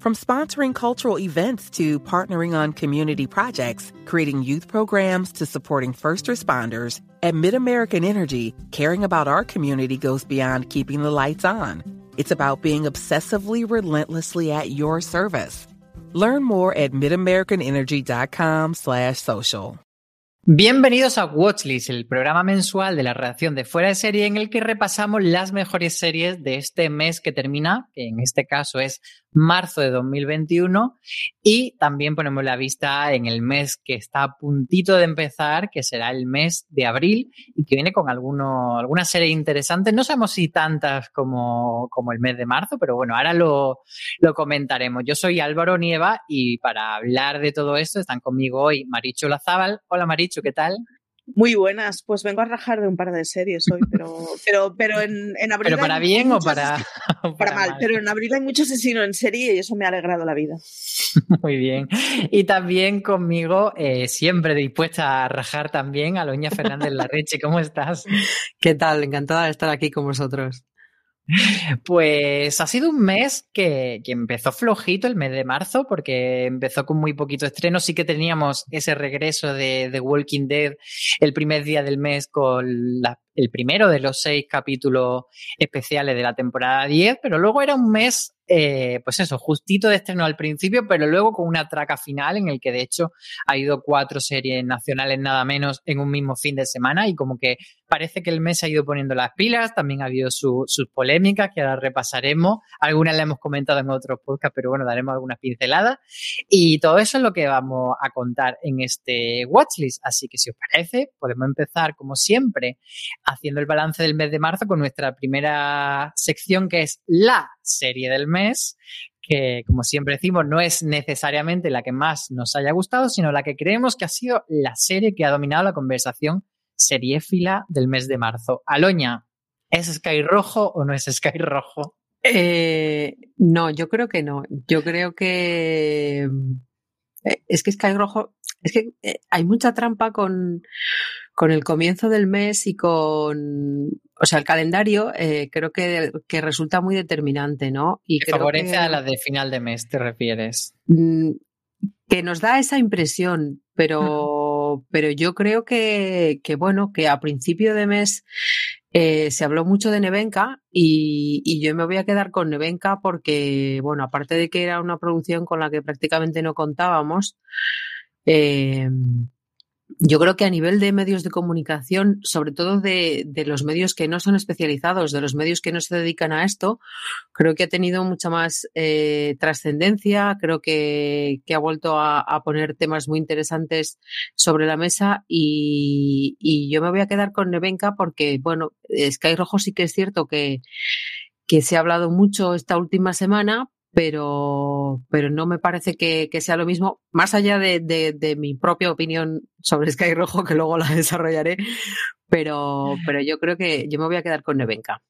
From sponsoring cultural events to partnering on community projects, creating youth programs to supporting first responders, at MidAmerican Energy, caring about our community goes beyond keeping the lights on. It's about being obsessively relentlessly at your service. Learn more at midamericanenergy.com slash social. Bienvenidos a Watchlist, el programa mensual de la redacción de Fuera de Serie en el que repasamos las mejores series de este mes que termina, que en este caso es marzo de 2021, y también ponemos la vista en el mes que está a puntito de empezar, que será el mes de abril, y que viene con alguno, algunas series interesantes. No sabemos si tantas como, como el mes de marzo, pero bueno, ahora lo, lo comentaremos. Yo soy Álvaro Nieva y para hablar de todo esto están conmigo hoy Maricho Lazábal. Hola Maricho. ¿qué tal? Muy buenas, pues vengo a rajar de un par de series hoy, pero, pero, pero en, en abril. ¿Pero para bien o para, para, para mal? Pero en abril hay mucho asesino en serie y eso me ha alegrado la vida. Muy bien. Y también conmigo, eh, siempre dispuesta a rajar también, Aloña Fernández Larreche. ¿Cómo estás? ¿Qué tal? Encantada de estar aquí con vosotros. Pues ha sido un mes que, que, empezó flojito, el mes de marzo, porque empezó con muy poquito estreno. Sí que teníamos ese regreso de The Walking Dead el primer día del mes con la, el primero de los seis capítulos especiales de la temporada 10, pero luego era un mes eh, pues eso, justito de estreno al principio, pero luego con una traca final en el que de hecho ha ido cuatro series nacionales nada menos en un mismo fin de semana y como que parece que el mes ha ido poniendo las pilas, también ha habido su, sus polémicas que ahora repasaremos, algunas las hemos comentado en otros podcasts, pero bueno, daremos algunas pinceladas. Y todo eso es lo que vamos a contar en este watchlist, así que si os parece, podemos empezar como siempre haciendo el balance del mes de marzo con nuestra primera sección que es la serie del mes, que como siempre decimos no es necesariamente la que más nos haya gustado, sino la que creemos que ha sido la serie que ha dominado la conversación seriéfila del mes de marzo. Aloña, ¿es Sky Rojo o no es Sky Rojo? Eh, no, yo creo que no. Yo creo que eh, es que Sky Rojo, es que eh, hay mucha trampa con, con el comienzo del mes y con, o sea, el calendario eh, creo que, que, resulta muy determinante, ¿no? Y que favorece que, a la de final de mes, te refieres. Mm, que nos da esa impresión, pero, pero yo creo que, que, bueno, que a principio de mes eh, se habló mucho de Nevenka y, y, yo me voy a quedar con Nevenka porque, bueno, aparte de que era una producción con la que prácticamente no contábamos, eh, yo creo que a nivel de medios de comunicación, sobre todo de, los medios que no son especializados, de los medios que no se dedican a esto, creo que ha tenido mucha más eh, trascendencia, creo que, ha vuelto a, poner temas muy interesantes sobre la mesa y, yo me voy a quedar con Nevenka porque, bueno, Sky Rojo sí que es cierto que se ha hablado mucho esta última semana, pero, pero no me parece que, que sea lo mismo, más allá de, de, de, mi propia opinión sobre Sky Rojo, que luego la desarrollaré, pero, pero yo creo que yo me voy a quedar con Nevenka.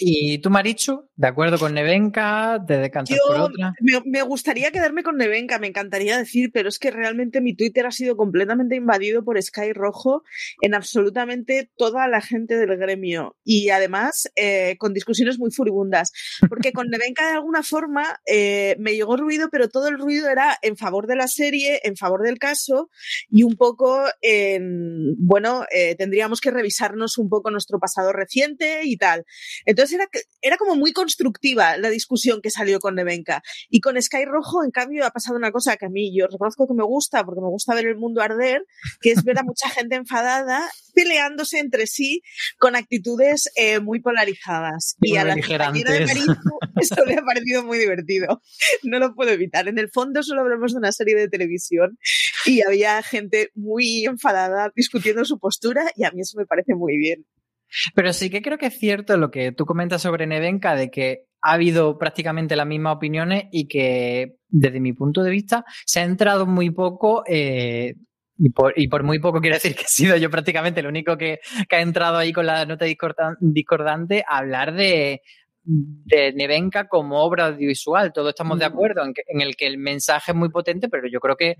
¿Y tú, Marichu, de acuerdo con Nevenka? ¿Te decantas por otra? Me, me, gustaría quedarme con Nevenka, me encantaría decir, pero es que realmente mi Twitter ha sido completamente invadido por Sky Rojo en absolutamente toda la gente del gremio. Y además, eh, con discusiones muy furibundas. Porque con Nevenka, de alguna forma, eh, me llegó ruido, pero todo el ruido era en favor de la serie, en favor del caso, y un poco en. Bueno, eh, tendríamos que revisarnos un poco nuestro pasado reciente y tal. Entonces era, era como muy constructiva la discusión que salió con Nevenka. Y con Sky Rojo, en cambio, ha pasado una cosa que a mí yo reconozco que me gusta, porque me gusta ver el mundo arder, que es ver a mucha gente enfadada peleándose entre sí con actitudes eh, muy polarizadas. Y, a la compañera de Marichu esto le ha parecido muy divertido. No lo puedo evitar. En el fondo solo hablamos de una serie de televisión y había gente muy enfadada discutiendo su postura y a mí eso me parece muy bien. Pero sí que creo que es cierto lo que tú comentas sobre Nevenka, de que ha habido prácticamente las mismas opiniones y que, desde mi punto de vista, se ha entrado muy poco. Eh, y por, muy poco quiero decir que he sido yo prácticamente el único que, ha entrado ahí con la nota discordante a hablar de, de Nevenka como obra audiovisual. Todos estamos de mm. acuerdo en, en, el que el mensaje es muy potente, pero yo creo que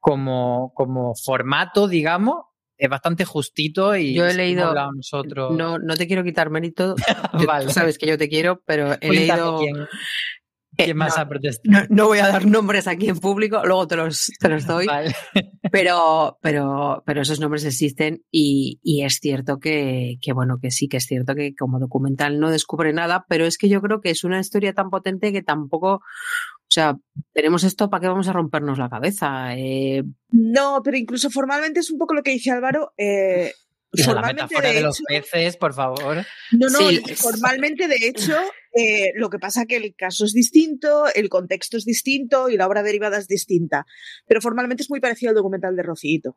como, como formato, digamos, es bastante justito y yo he leído nosotros. No, no te quiero quitar mérito, vale. sabes que yo te quiero, pero he leído quién, quién más no, ha protestado. No, voy a dar nombres aquí en público, luego te los, te los doy. Vale. Pero, pero, pero esos nombres existen y, y es cierto que, que, bueno, que sí que es cierto que como documental no descubre nada, pero es que yo creo que es una historia tan potente que tampoco o sea, tenemos esto, ¿para qué vamos a rompernos la cabeza? Eh... No, pero incluso formalmente es un poco lo que dice Álvaro. Eh, formalmente la de, de, los peces, por favor. No, no, sí. formalmente de hecho, eh, lo que pasa que el caso es distinto, el contexto es distinto y la obra derivada es distinta. Pero formalmente es muy parecido al documental de Rocito.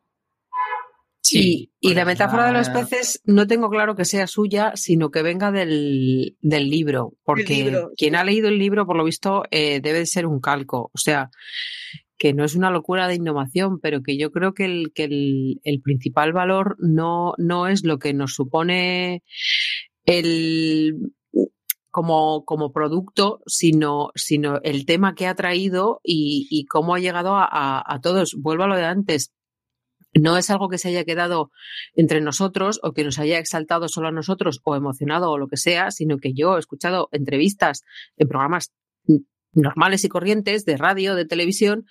Sí, y, la metáfora de los peces no tengo claro que sea suya, sino que venga del, del libro, porque quien ha leído el libro, por lo visto, eh, debe de ser un calco. O sea, que no es una locura de innovación, pero que yo creo que el, que el, el principal valor no, no es lo que nos supone el como, como producto, sino, sino el tema que ha traído y, y cómo ha llegado a, a, a todos. Vuelvo a lo de antes no es algo que se haya quedado entre nosotros o que nos haya exaltado solo a nosotros o emocionado o lo que sea, sino que yo he escuchado entrevistas en programas normales y corrientes de radio, de televisión,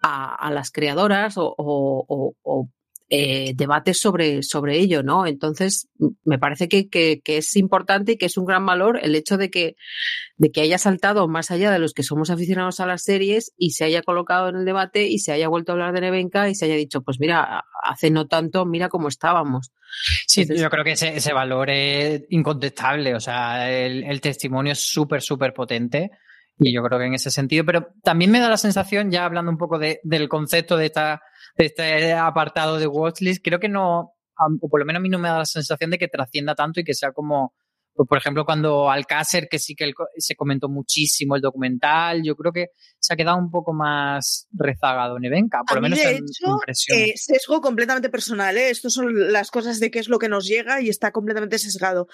a, las creadoras o, o, o, eh, debates sobre, sobre ello, ¿no? Entonces, me parece que, que, que, es importante y que es un gran valor el hecho de que, de que haya saltado más allá de los que somos aficionados a las series y se haya colocado en el debate y se haya vuelto a hablar de Nevenka y se haya dicho, pues mira, hace no tanto, mira cómo estábamos. Sí, Entonces, yo creo que ese, ese, valor es incontestable, o sea, el, el testimonio es súper, súper potente. Y yo creo que en ese sentido, pero también me da la sensación, ya hablando un poco de, del concepto de esta este apartado de watchlist, creo que no, o por lo menos a mí no me da la sensación de que trascienda tanto y que sea como pues, por ejemplo, cuando Alcácer, que sí que se comentó muchísimo el documental, yo creo que se ha quedado un poco más rezagado en Evenca, por a lo menos de en hecho, impresión. Eh, sesgo completamente personal, ¿eh? Estas son las cosas de qué es lo que nos llega y está completamente sesgado.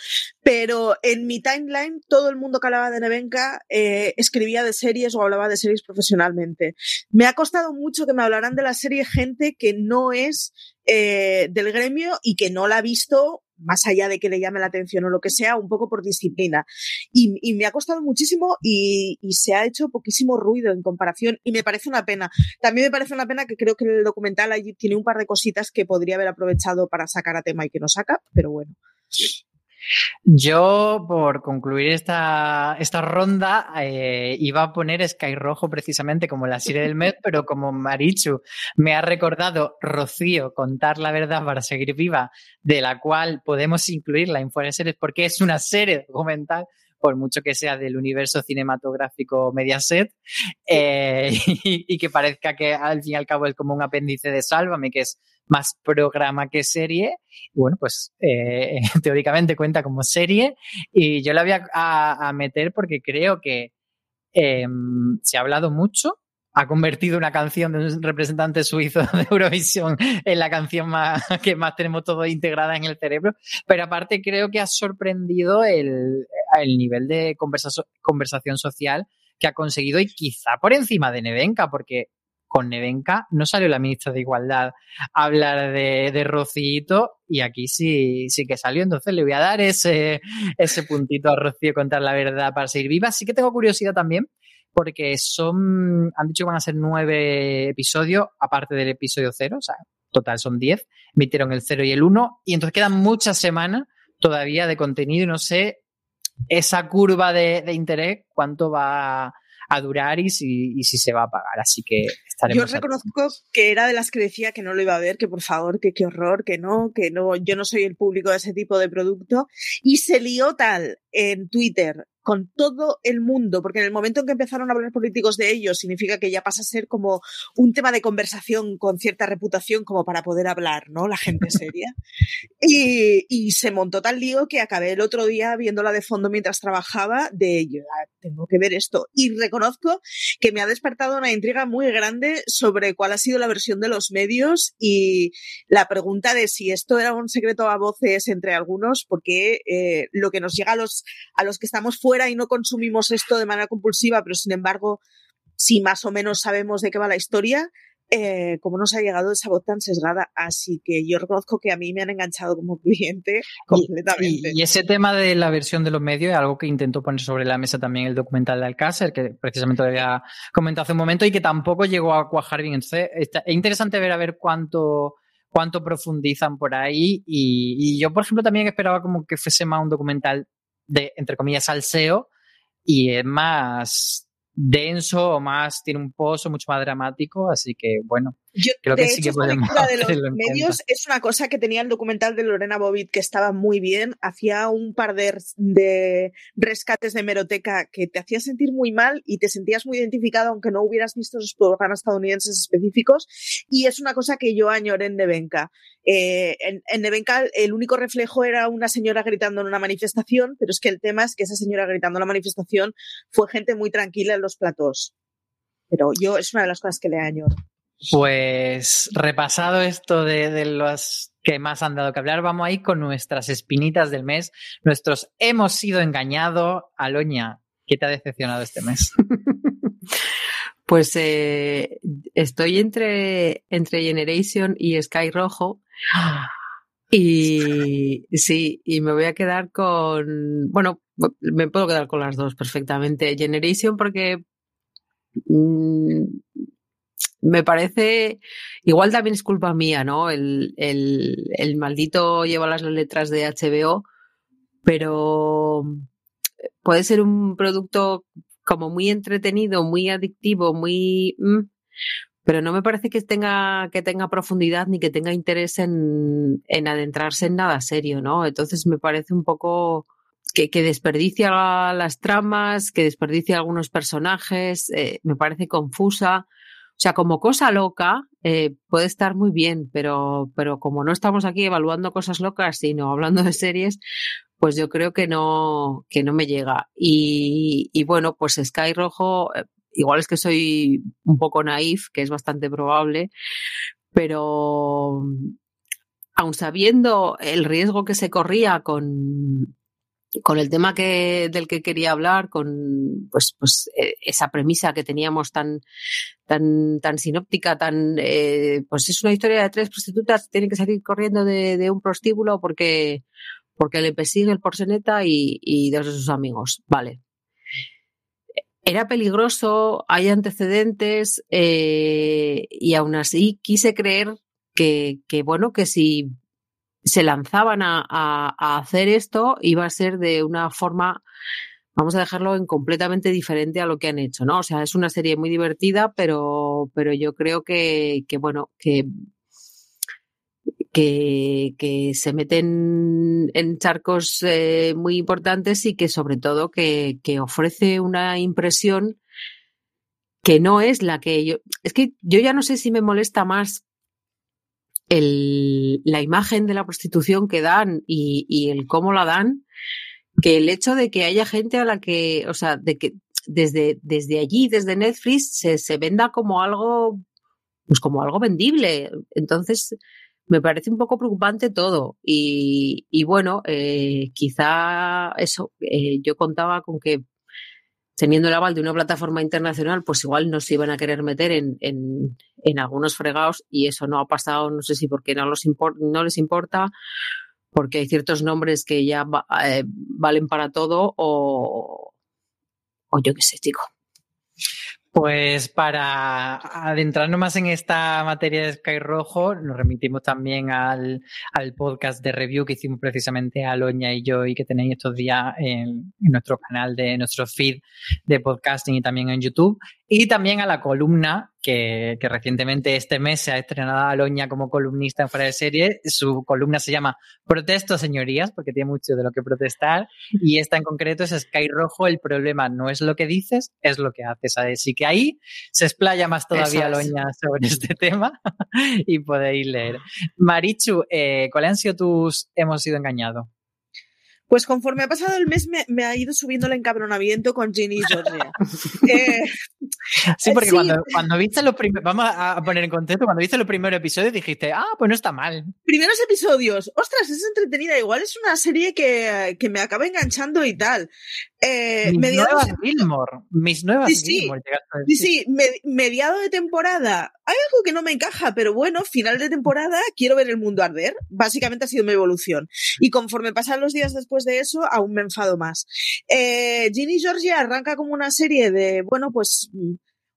Pero en mi timeline, todo el mundo que hablaba de Nevenka eh, escribía de series o hablaba de series profesionalmente. Me ha costado mucho que me hablaran de la serie gente que no es eh, del gremio y que no la ha visto más allá de que le llame la atención o lo que sea, un poco por disciplina. Y, y me ha costado muchísimo y, y, se ha hecho poquísimo ruido en comparación y me parece una pena. También me parece una pena que creo que el documental allí tiene un par de cositas que podría haber aprovechado para sacar a tema y que no saca, pero bueno. Yo, por concluir esta, esta ronda, eh, iba a poner Sky Rojo precisamente como la serie del mes, pero como Marichu me ha recordado Rocío contar la verdad para seguir viva, de la cual podemos incluirla en Fuera Series porque es una serie documental, por mucho que sea del universo cinematográfico Mediaset, eh, y, y, que parezca que al fin y al cabo es como un apéndice de Sálvame, que es más programa que serie. Bueno, pues eh, teóricamente cuenta como serie y yo la voy a, meter porque creo que eh, se ha hablado mucho. Ha convertido una canción de un representante suizo de Eurovisión en la canción más, que más tenemos todo integrada en el cerebro. Pero aparte creo que ha sorprendido el, el nivel de conversa conversación social que ha conseguido y quizá por encima de Nevenka, porque con Nevenka no salió la ministra de Igualdad a hablar de, de Rocito y aquí sí, sí que salió. Entonces le voy a dar ese, ese puntito a Rocío contar la verdad para seguir viva. Sí que tengo curiosidad también porque son, han dicho que van a ser nueve episodios, aparte del episodio cero, o sea, total son diez, emitieron el cero y el uno, y entonces quedan muchas semanas todavía de contenido y no sé esa curva de, de interés, cuánto va a durar y si, y si se va a pagar. Así que. Yo reconozco que era de las que decía que no lo iba a ver, que por favor, que qué horror, que no, que no, yo no soy el público de ese tipo de producto. Y se lió tal en Twitter con todo el mundo, porque en el momento en que empezaron a hablar políticos de ellos, significa que ya pasa a ser como un tema de conversación con cierta reputación como para poder hablar, ¿no? La gente seria. y, y, se montó tal lío que acabé el otro día viéndola de fondo mientras trabajaba de yo tengo que ver esto. Y reconozco que me ha despertado una intriga muy grande sobre cuál ha sido la versión de los medios y la pregunta de si esto era un secreto a voces entre algunos, porque eh, lo que nos llega a los, a los que estamos fuera y no consumimos esto de manera compulsiva, pero sin embargo, si más o menos sabemos de qué va la historia, eh, como nos ha llegado esa voz tan sesgada. Así que yo reconozco que a mí me han enganchado como cliente completamente. Y, y, ese tema de la versión de los medios es algo que intentó poner sobre la mesa también el documental de Alcácer, que precisamente lo había comentado hace un momento y que tampoco llegó a cuajar bien. Entonces, está, es interesante ver a ver cuánto cuánto profundizan por ahí y, y yo, por ejemplo, también esperaba como que fuese más un documental de, entre comillas, salseo y es más denso o más, tiene un pozo mucho más dramático, así que bueno, yo, creo de que hecho, sí que podemos de los medios es una cosa que tenía el documental de Lorena Bobbitt que estaba muy bien, hacía un par de, de rescates de meroteca que te hacía sentir muy mal y te sentías muy identificado aunque no hubieras visto esos programas estadounidenses específicos y es una cosa que yo añoré en Nevenka. Eh, en, en Nevenka el único reflejo era una señora gritando en una manifestación, pero es que el tema es que esa señora gritando en la manifestación fue gente muy tranquila en los platos. Pero yo es una de las cosas que le añoro. Pues repasado esto de, de, los que más han dado que hablar, vamos a ir con nuestras espinitas del mes, nuestros hemos sido engañados. Aloña, ¿qué te ha decepcionado este mes? pues eh, estoy entre, entre Generation y Sky Rojo. Y sí, y me voy a quedar con, bueno, me puedo quedar con las dos perfectamente. Generation porque mmm, me parece, igual también es culpa mía, ¿no? El, el, maldito lleva las letras de HBO, pero puede ser un producto como muy entretenido, muy adictivo, muy... Mmm, pero no me parece que tenga, que tenga profundidad ni que tenga interés en, en adentrarse en nada serio, ¿no? Entonces me parece un poco que, que desperdicia las tramas, que desperdicia algunos personajes, eh, me parece confusa. O sea, como cosa loca eh, puede estar muy bien, pero, pero como no estamos aquí evaluando cosas locas, sino hablando de series, pues yo creo que no, que no me llega. Y, y bueno, pues Sky Rojo, igual es que soy un poco naif, que es bastante probable, pero aun sabiendo el riesgo que se corría con, con el tema que, del que quería hablar, con pues, pues eh, esa premisa que teníamos tan, tan, tan sinóptica, tan eh, pues es una historia de tres prostitutas que tienen que salir corriendo de, de un prostíbulo porque, porque le persigue el porceneta y, y dos de sus amigos. Vale. Era peligroso, hay antecedentes, eh, y aún así quise creer que, que, bueno, que si se lanzaban a, hacer esto, iba a ser de una forma, vamos a dejarlo en completamente diferente a lo que han hecho, ¿no? O sea, es una serie muy divertida, pero, pero yo creo que, que bueno, que, que, que se meten en charcos eh, muy importantes y que sobre todo que, que ofrece una impresión que no es la que yo. Es que yo ya no sé si me molesta más el, la imagen de la prostitución que dan y, el cómo la dan, que el hecho de que haya gente a la que, o sea, de que desde, desde allí, desde Netflix, se, venda como algo, pues como algo vendible. Entonces, me parece un poco preocupante todo. Y, y bueno, eh, quizá eso, eh, yo contaba con que teniendo el aval de una plataforma internacional, pues igual nos iban a querer meter en, en, en algunos fregados y eso no ha pasado, no sé si porque no, los import, no les importa, porque hay ciertos nombres que ya eh, valen para todo o, o yo qué sé, chico. Pues para adentrarnos más en esta materia de Sky Rojo, nos remitimos también al, podcast de review que hicimos precisamente Aloña y yo y que tenéis estos días en, nuestro canal de nuestro feed de podcasting y también en YouTube. Y también a la columna que, recientemente este mes se ha estrenado a Aloña como columnista en fuera de serie. Su columna se llama Protesto, señorías, porque tiene mucho de lo que protestar. Y esta en concreto es Sky Rojo. El problema no es lo que dices, es lo que haces. Así que ahí se explaya más todavía Aloña sobre este tema y podéis leer. Marichu, eh, ¿cuáles han sido tus hemos sido engañados? Pues conforme ha pasado el mes me, ha ido subiendo el encabronamiento con Ginny y Georgia. Eh, sí, porque Cuando, cuando, viste los primeros, vamos a poner en contexto, cuando viste los primeros episodios dijiste, ah, pues no está mal. Primeros episodios, ostras, es entretenida, igual es una serie que, que me acaba enganchando y tal. Eh, mis nuevas Gilmore, mis nuevas sí, Gilmore. Sí, sí, mediado de temporada. Hay algo que no me encaja, pero bueno, final de temporada quiero ver el mundo arder. Básicamente ha sido mi evolución. Y conforme pasan los días después de eso, aún me enfado más. Eh, Ginny Georgia arranca como una serie de, bueno, pues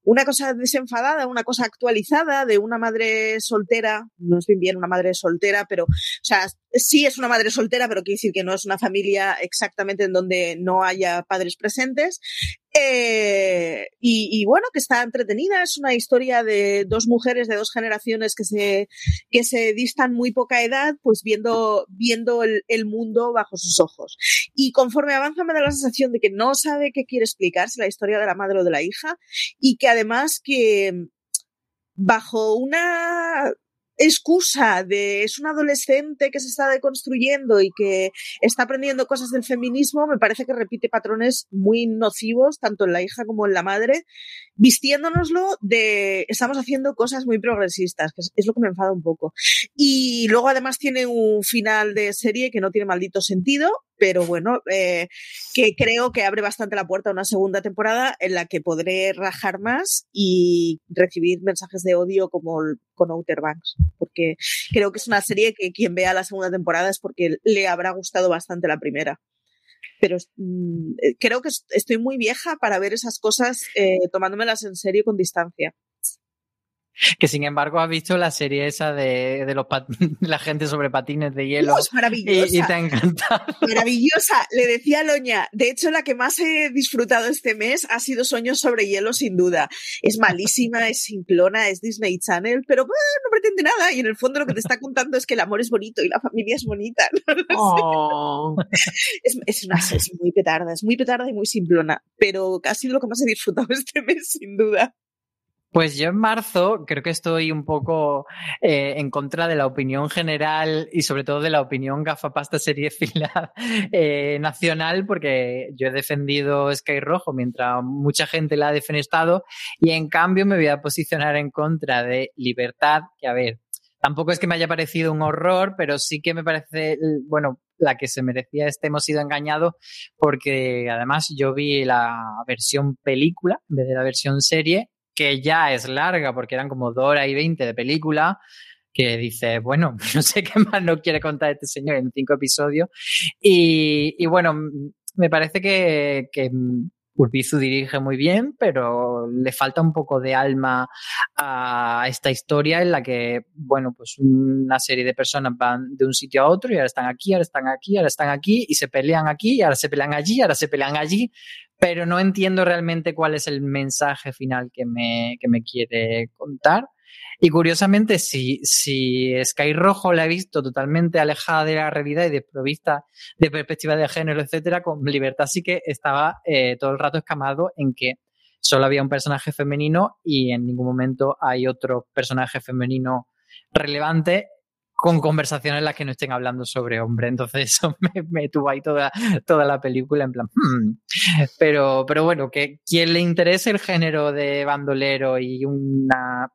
una cosa desenfadada, una cosa actualizada de una madre soltera, no es bien bien una madre soltera, pero, o sea, sí es una madre soltera, pero quiere decir que no es una familia exactamente en donde no haya padres presentes. Eh, y, bueno, que está entretenida, es una historia de dos mujeres de dos generaciones que se, que se distan muy poca edad, pues viendo, viendo el, el mundo bajo sus ojos. Y conforme avanza me da la sensación de que no sabe qué quiere explicarse la historia de la madre o de la hija y que además que bajo una excusa de es un adolescente que se está deconstruyendo y que está aprendiendo cosas del feminismo, me parece que repite patrones muy nocivos, tanto en la hija como en la madre, vistiéndonoslo de estamos haciendo cosas muy progresistas, que es, lo que me enfada un poco. Y luego además tiene un final de serie que no tiene maldito sentido, pero bueno, eh, que creo que abre bastante la puerta a una segunda temporada en la que podré rajar más y recibir mensajes de odio como con Outer Banks, porque creo que es una serie que quien vea la segunda temporada es porque le habrá gustado bastante la primera. Pero mm, eh, creo que estoy muy vieja para ver esas cosas eh, tomándomelas en serio con distancia que sin embargo has visto la serie esa de, de los la gente sobre patines de hielo. es maravillosa. Y, te ha encantado. Maravillosa. Le decía a Loña, de hecho la que más he disfrutado este mes ha sido Sueños sobre hielo, sin duda. Es malísima, es simplona, es Disney Channel, pero no pretende nada y en el fondo lo que te está contando es que el amor es bonito y la familia es bonita. Oh. es, es, una, es muy petarda, es muy petarda y muy simplona, pero ha sido lo que más he disfrutado este mes, sin duda. Pues yo en marzo creo que estoy un poco eh, en contra de la opinión general y sobre todo de la opinión gafapasta serie eh, nacional porque yo he defendido Sky Rojo mientras mucha gente la ha defenestado y en cambio me voy a posicionar en contra de Libertad, que a ver, tampoco es que me haya parecido un horror, pero sí que me parece, bueno, la que se merecía este hemos sido engañados porque además yo vi la versión película en vez de la versión serie que ya es larga porque eran como dos horas y veinte de película, que dice, bueno, no sé qué más no quiere contar este señor en cinco episodios. Y, bueno, me parece que, que Urbizu dirige muy bien, pero le falta un poco de alma a esta historia en la que, bueno, pues una serie de personas van de un sitio a otro y ahora están aquí, ahora están aquí, ahora están aquí y se pelean aquí, y ahora se pelean allí, ahora se pelean allí, pero no entiendo realmente cuál es el mensaje final que me, que me quiere contar. Y curiosamente, si, si Sky Rojo la he visto totalmente alejada de la realidad y desprovista de perspectiva de género, etcétera, con Libertad sí que estaba eh, todo el rato escamado en que solo había un personaje femenino y en ningún momento hay otro personaje femenino relevante con conversaciones en las que no estén hablando sobre hombre. Entonces eso me, tuvo ahí toda, toda la película en plan, hmm". pero, pero bueno, que quien le interese el género de bandolero y una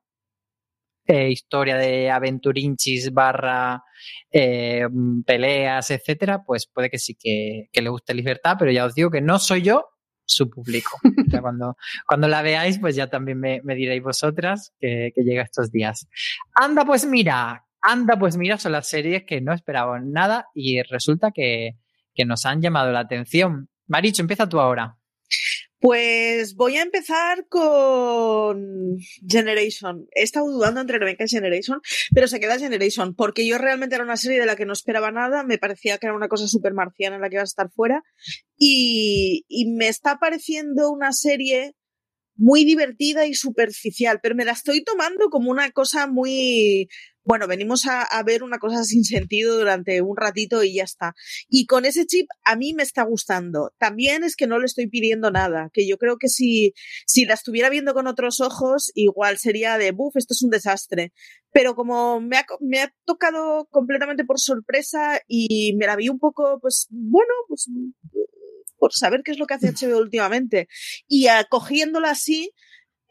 eh, historia de aventurinchis barra eh, peleas, etcétera, pues puede que sí que, le guste libertad, pero ya os digo que no soy yo su público. cuando, cuando la veáis, pues ya también me, diréis vosotras que, que llega estos días. Anda, pues mira, Anda, pues mira, son las series que no esperaban nada y resulta que, nos han llamado la atención. Maricho, empieza tú ahora. Pues voy a empezar con Generation. He estado dudando entre Rebecca y Generation, pero se queda Generation, porque yo realmente era una serie de la que no esperaba nada, me parecía que era una cosa súper marciana en la que iba a estar fuera, y, y me está pareciendo una serie muy divertida y superficial, pero me la estoy tomando como una cosa muy, bueno, venimos a, ver una cosa sin sentido durante un ratito y ya está. Y con ese chip a mí me está gustando. También es que no le estoy pidiendo nada, que yo creo que si, si la estuviera viendo con otros ojos, igual sería de, buf, esto es un desastre. Pero como me ha, me ha tocado completamente por sorpresa y me la vi un poco, pues, bueno, pues por saber qué es lo que hace HBO últimamente y acogiéndola así,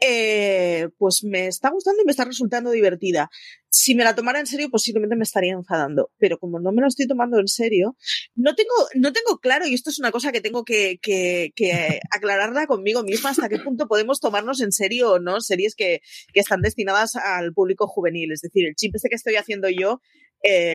eh, pues me está gustando y me está resultando divertida. Si me la tomara en serio, posiblemente me estaría enfadando. Pero como no me lo estoy tomando en serio, no tengo, no tengo claro, y esto es una cosa que tengo que, que, que aclararla conmigo misma, hasta qué punto podemos tomarnos en serio o no series que, que están destinadas al público juvenil. Es decir, el chip este que estoy haciendo yo, eh,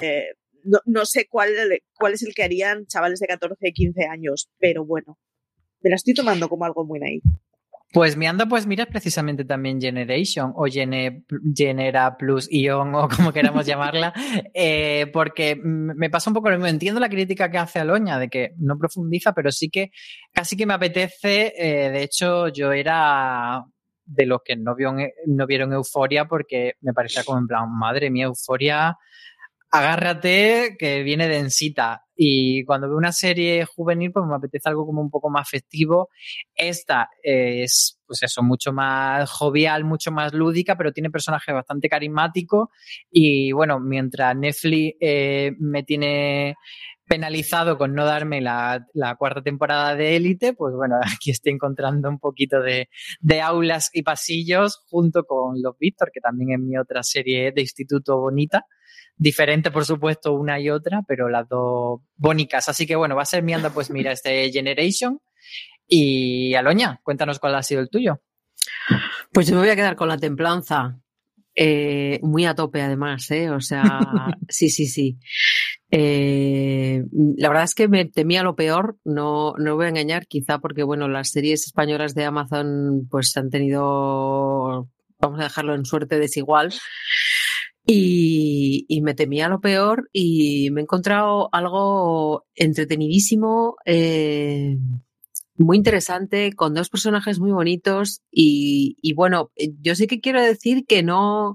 Eh, no, no, sé cuál, cuál es el que harían chavales de 14, 15 años, pero bueno, me la estoy tomando como algo muy naive. Pues mi anda, pues mira precisamente también Generation o Gene, Genera Plus Ion o como queramos llamarla, eh, porque me pasa un poco lo mismo. Entiendo la crítica que hace Aloña de que no profundiza, pero sí que casi que me apetece. Eh, de hecho, yo era de los que no, vio, no vieron Euforia porque me parecía como en plan, madre mía, Euforia agárrate que viene densita. Y cuando veo una serie juvenil, pues me apetece algo como un poco más festivo. Esta es, pues eso, mucho más jovial, mucho más lúdica, pero tiene personajes bastante carismáticos. Y bueno, mientras Netflix eh, me tiene penalizado con no darme la, cuarta temporada de Élite, pues bueno, aquí estoy encontrando un poquito de, de, aulas y pasillos junto con Los Víctor, que también es mi otra serie de instituto bonita. Diferente, por supuesto, una y otra, pero las dos bónicas. Así que bueno, va a ser mi anda, pues mira, este Generation. Y Aloña, cuéntanos cuál ha sido el tuyo. Pues yo me voy a quedar con la templanza. Eh, muy a tope, además, ¿eh? O sea, sí, sí, sí. Eh, la verdad es que me temía lo peor, no, no voy a engañar, quizá porque, bueno, las series españolas de Amazon pues han tenido, vamos a dejarlo en suerte desigual. Y, me temía lo peor y me he encontrado algo entretenidísimo, eh, muy interesante, con dos personajes muy bonitos y, bueno, yo sé que quiero decir que no,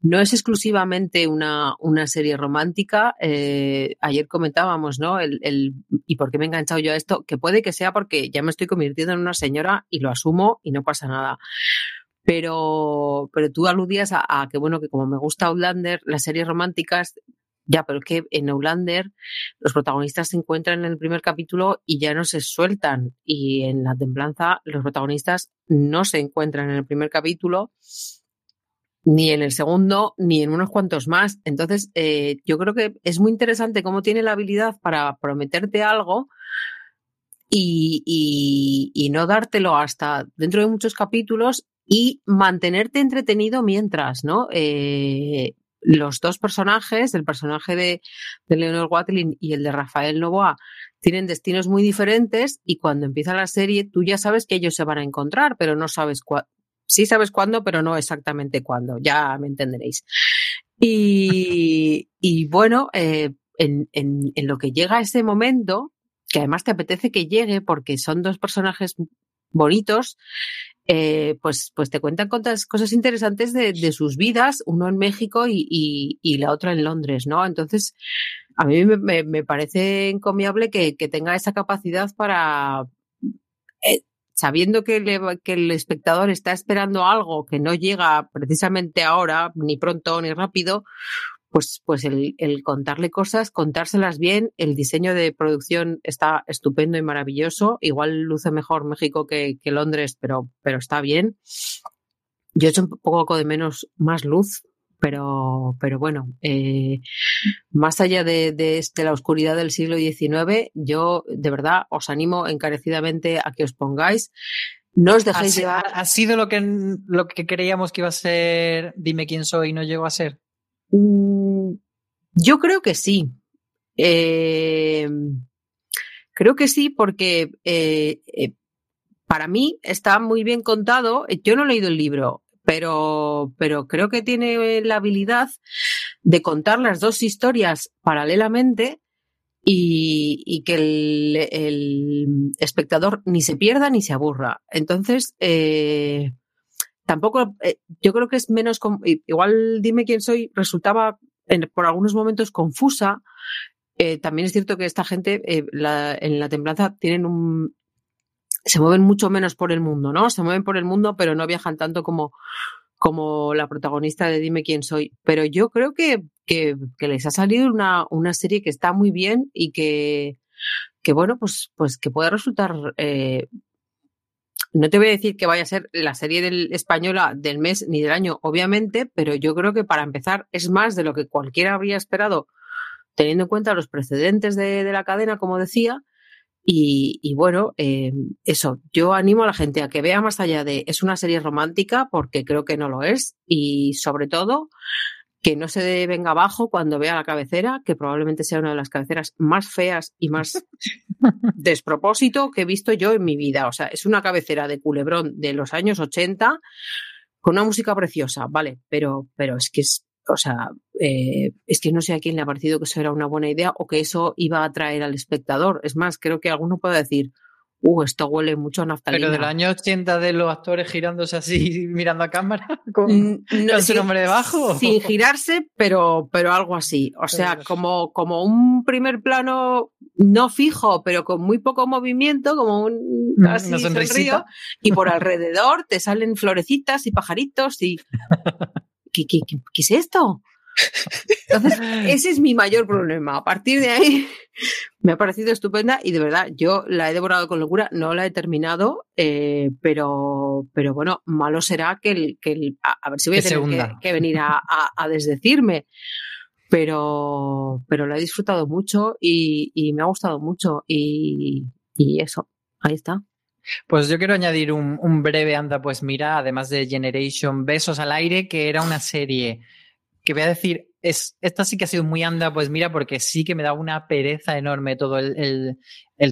no es exclusivamente una, una serie romántica. Eh, ayer comentábamos, ¿no? El, el, y por qué me he enganchado yo a esto, que puede que sea porque ya me estoy convirtiendo en una señora y lo asumo y no pasa nada pero, pero tú aludías a, que, bueno, que como me gusta Outlander, las series románticas, ya, pero es que en Outlander los protagonistas se encuentran en el primer capítulo y ya no se sueltan. Y en La Templanza los protagonistas no se encuentran en el primer capítulo, ni en el segundo, ni en unos cuantos más. Entonces, eh, yo creo que es muy interesante cómo tiene la habilidad para prometerte algo. Y, y no dártelo hasta dentro de muchos capítulos y mantenerte entretenido mientras, ¿no? Eh, los dos personajes, el personaje de, de Leonor Watling y el de Rafael Novoa, tienen destinos muy diferentes y cuando empieza la serie tú ya sabes que ellos se van a encontrar, pero no sabes cuándo. Sí sabes cuándo, pero no exactamente cuándo, ya me entenderéis. Y, bueno, eh, en, en, en lo que llega ese momento, que además te apetece que llegue porque son dos personajes bonitos, eh, pues, pues te cuentan cosas interesantes de, sus vidas, uno en México y, la otra en Londres, ¿no? Entonces, a mí me, parece encomiable que, tenga esa capacidad para, eh, sabiendo que, que, el espectador está esperando algo que no llega precisamente ahora, ni pronto ni rápido, pues, pues el, contarle cosas, contárselas bien, el diseño de producción está estupendo y maravilloso, igual luce mejor México que, Londres, pero, pero está bien. Yo he hecho un poco de menos más luz, pero, pero bueno, eh, más allá de, de, la oscuridad del siglo XIX, yo de verdad os animo encarecidamente a que os pongáis. No os dejéis ¿Ha, llevar. ¿Ha sido lo que, lo que creíamos que iba a ser Dime quién soy y no llegó a ser? Mm, yo creo que sí. Eh, creo que sí, porque eh, eh, para mí está muy bien contado. Yo no he leído el libro, pero, pero creo que tiene la habilidad de contar las dos historias paralelamente y, que el, espectador ni se pierda ni se aburra. Entonces, tampoco, eh, yo creo que es menos, igual dime quién soy, resultaba por algunos momentos confusa. Eh, también es cierto que esta gente eh, en la templanza tienen un, se mueven mucho menos por el mundo, ¿no? Se mueven por el mundo, pero no viajan tanto como, como la protagonista de Dime quién soy. Pero yo creo que, que, les ha salido una, una, serie que está muy bien y que, que bueno, pues, pues que puede resultar no te voy a decir que vaya a ser la serie del española del mes ni del año, obviamente, pero yo creo que para empezar es más de lo que cualquiera habría esperado, teniendo en cuenta los precedentes de, la cadena, como decía. Y, bueno, eh, eso, yo animo a la gente a que vea más allá de es una serie romántica, porque creo que no lo es, y sobre todo que no se venga abajo cuando vea la cabecera, que probablemente sea una de las cabeceras más feas y más despropósito que he visto yo en mi vida. O sea, es una cabecera de culebrón de los años 80 con una música preciosa, vale, pero, pero es que es, o sea, eh, es que no sé a quién le ha parecido que eso era una buena idea o que eso iba a atraer al espectador. Es más, creo que alguno puede decir, uh, esto huele mucho a naftalina. Pero del año 80 de los actores girándose así, mirando a cámara, con, no, su nombre debajo. Sin girarse, pero, pero algo así. O sea, como, como un primer plano no fijo, pero con muy poco movimiento, como un mm, así sonrío, y por alrededor te salen florecitas y pajaritos y... ¿Qué, qué, qué, qué es esto? Entonces, ese es mi mayor problema. A partir de ahí, me ha parecido estupenda y de verdad, yo la he devorado con locura, no la he terminado, eh, pero, pero bueno, malo será que, el, que a, ver si voy a tener que, venir a, desdecirme. Pero, pero la he disfrutado mucho y, me ha gustado mucho y, eso, ahí está. Pues yo quiero añadir un, un, breve anda, pues mira, además de Generation Besos al aire, que era una serie que voy a decir, es, esta sí que ha sido muy anda, pues mira, porque sí que me da una pereza enorme todo el,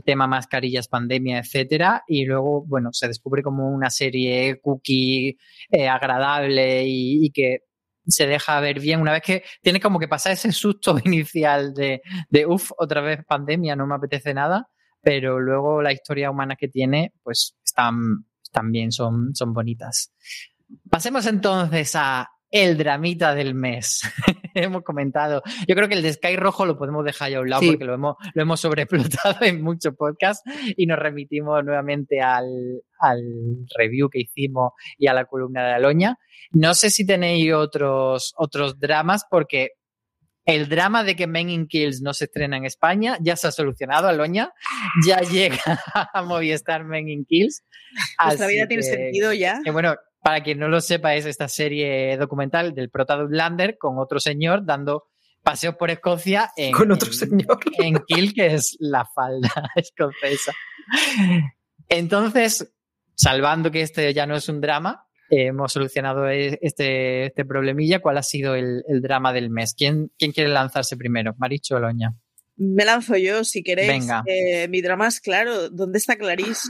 tema mascarillas, pandemia, etcétera. Y luego, bueno, se descubre como una serie cookie eh, agradable y, que se deja ver bien una vez que tiene como que pasar ese susto inicial de, de uff, otra vez pandemia, no me apetece nada. Pero luego la historia humana que tiene, pues están, bien, son, son bonitas. Pasemos entonces a el dramita del mes. hemos comentado. Yo creo que el de Sky Rojo lo podemos dejar ya a un lado porque lo hemos, lo hemos sobreexplotado en muchos podcasts y nos remitimos nuevamente al, al, review que hicimos y a la columna de Aloña. No sé si tenéis otros, otros dramas porque el drama de que Men in Kills no se estrena en España ya se ha solucionado, Aloña. Ya llega a Movistar Men in Kills. Nuestra vida tiene sentido ya. Que bueno, para quien no lo sepa, es esta serie documental del prota Lander con otro señor dando paseos por Escocia en, con otro señor. en Kill, que es la falda escocesa. Entonces, salvando que este ya no es un drama, hemos solucionado e, este, este problemilla. ¿Cuál ha sido el, drama del mes? ¿Quién, ¿Quién, quiere lanzarse primero? Maricho o Loña. Me lanzo yo, si queréis. Venga. Eh, mi drama es claro. ¿Dónde está Clarice?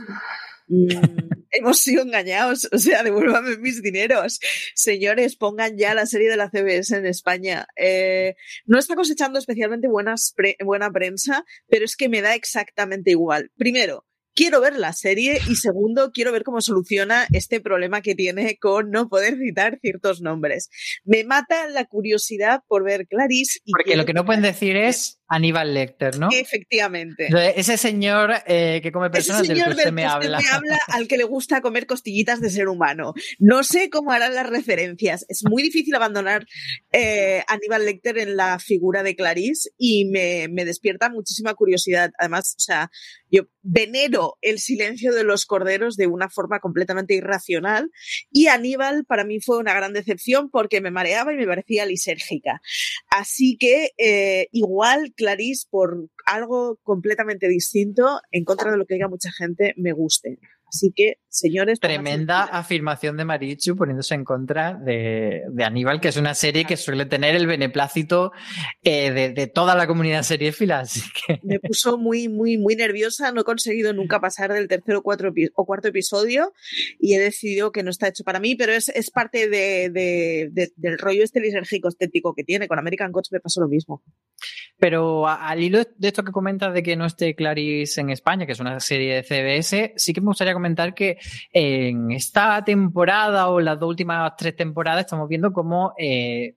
Mm, hemos sido engañados, o sea, devuélvame mis dineros. Señores, pongan ya la serie de la CBS en España. Eh, no está cosechando especialmente buenas buena prensa, pero es que me da exactamente igual. Primero, quiero ver la serie y segundo, quiero ver cómo soluciona este problema que tiene con no poder citar ciertos nombres. Me mata la curiosidad por ver Clarice. Y Porque lo que no pueden decir es Aníbal Lecter, ¿no? Efectivamente. Ese señor eh, que come personas Ese señor del que usted me habla. me habla al que le gusta comer costillitas de ser humano. No sé cómo harán las referencias. Es muy difícil abandonar eh, Aníbal Lecter en la figura de Clarice y me, me despierta muchísima curiosidad. Además, o sea, yo venero el silencio de los corderos de una forma completamente irracional y Aníbal para mí fue una gran decepción porque me mareaba y me parecía lisérgica. Así que eh, igual Clarice por algo completamente distinto, en contra de lo que diga mucha gente, me guste. Así que, señores. Tremenda afirmación de Marichu poniéndose en contra de, de, Aníbal, que es una serie que suele tener el beneplácito eh, de, de, toda la comunidad seriéfila. Así que... Me puso muy, muy, muy nerviosa. No he conseguido nunca pasar del tercer o, cuatro, o cuarto episodio y he decidido que no está hecho para mí, pero es, es parte de, del rollo este lisérgico estético que tiene. Con American Gods me pasó lo mismo. Pero al hilo de esto que comentas de que no esté Clarice en España, que es una serie de CBS, sí que me gustaría comentar que en esta temporada o las dos últimas tres temporadas estamos viendo cómo eh,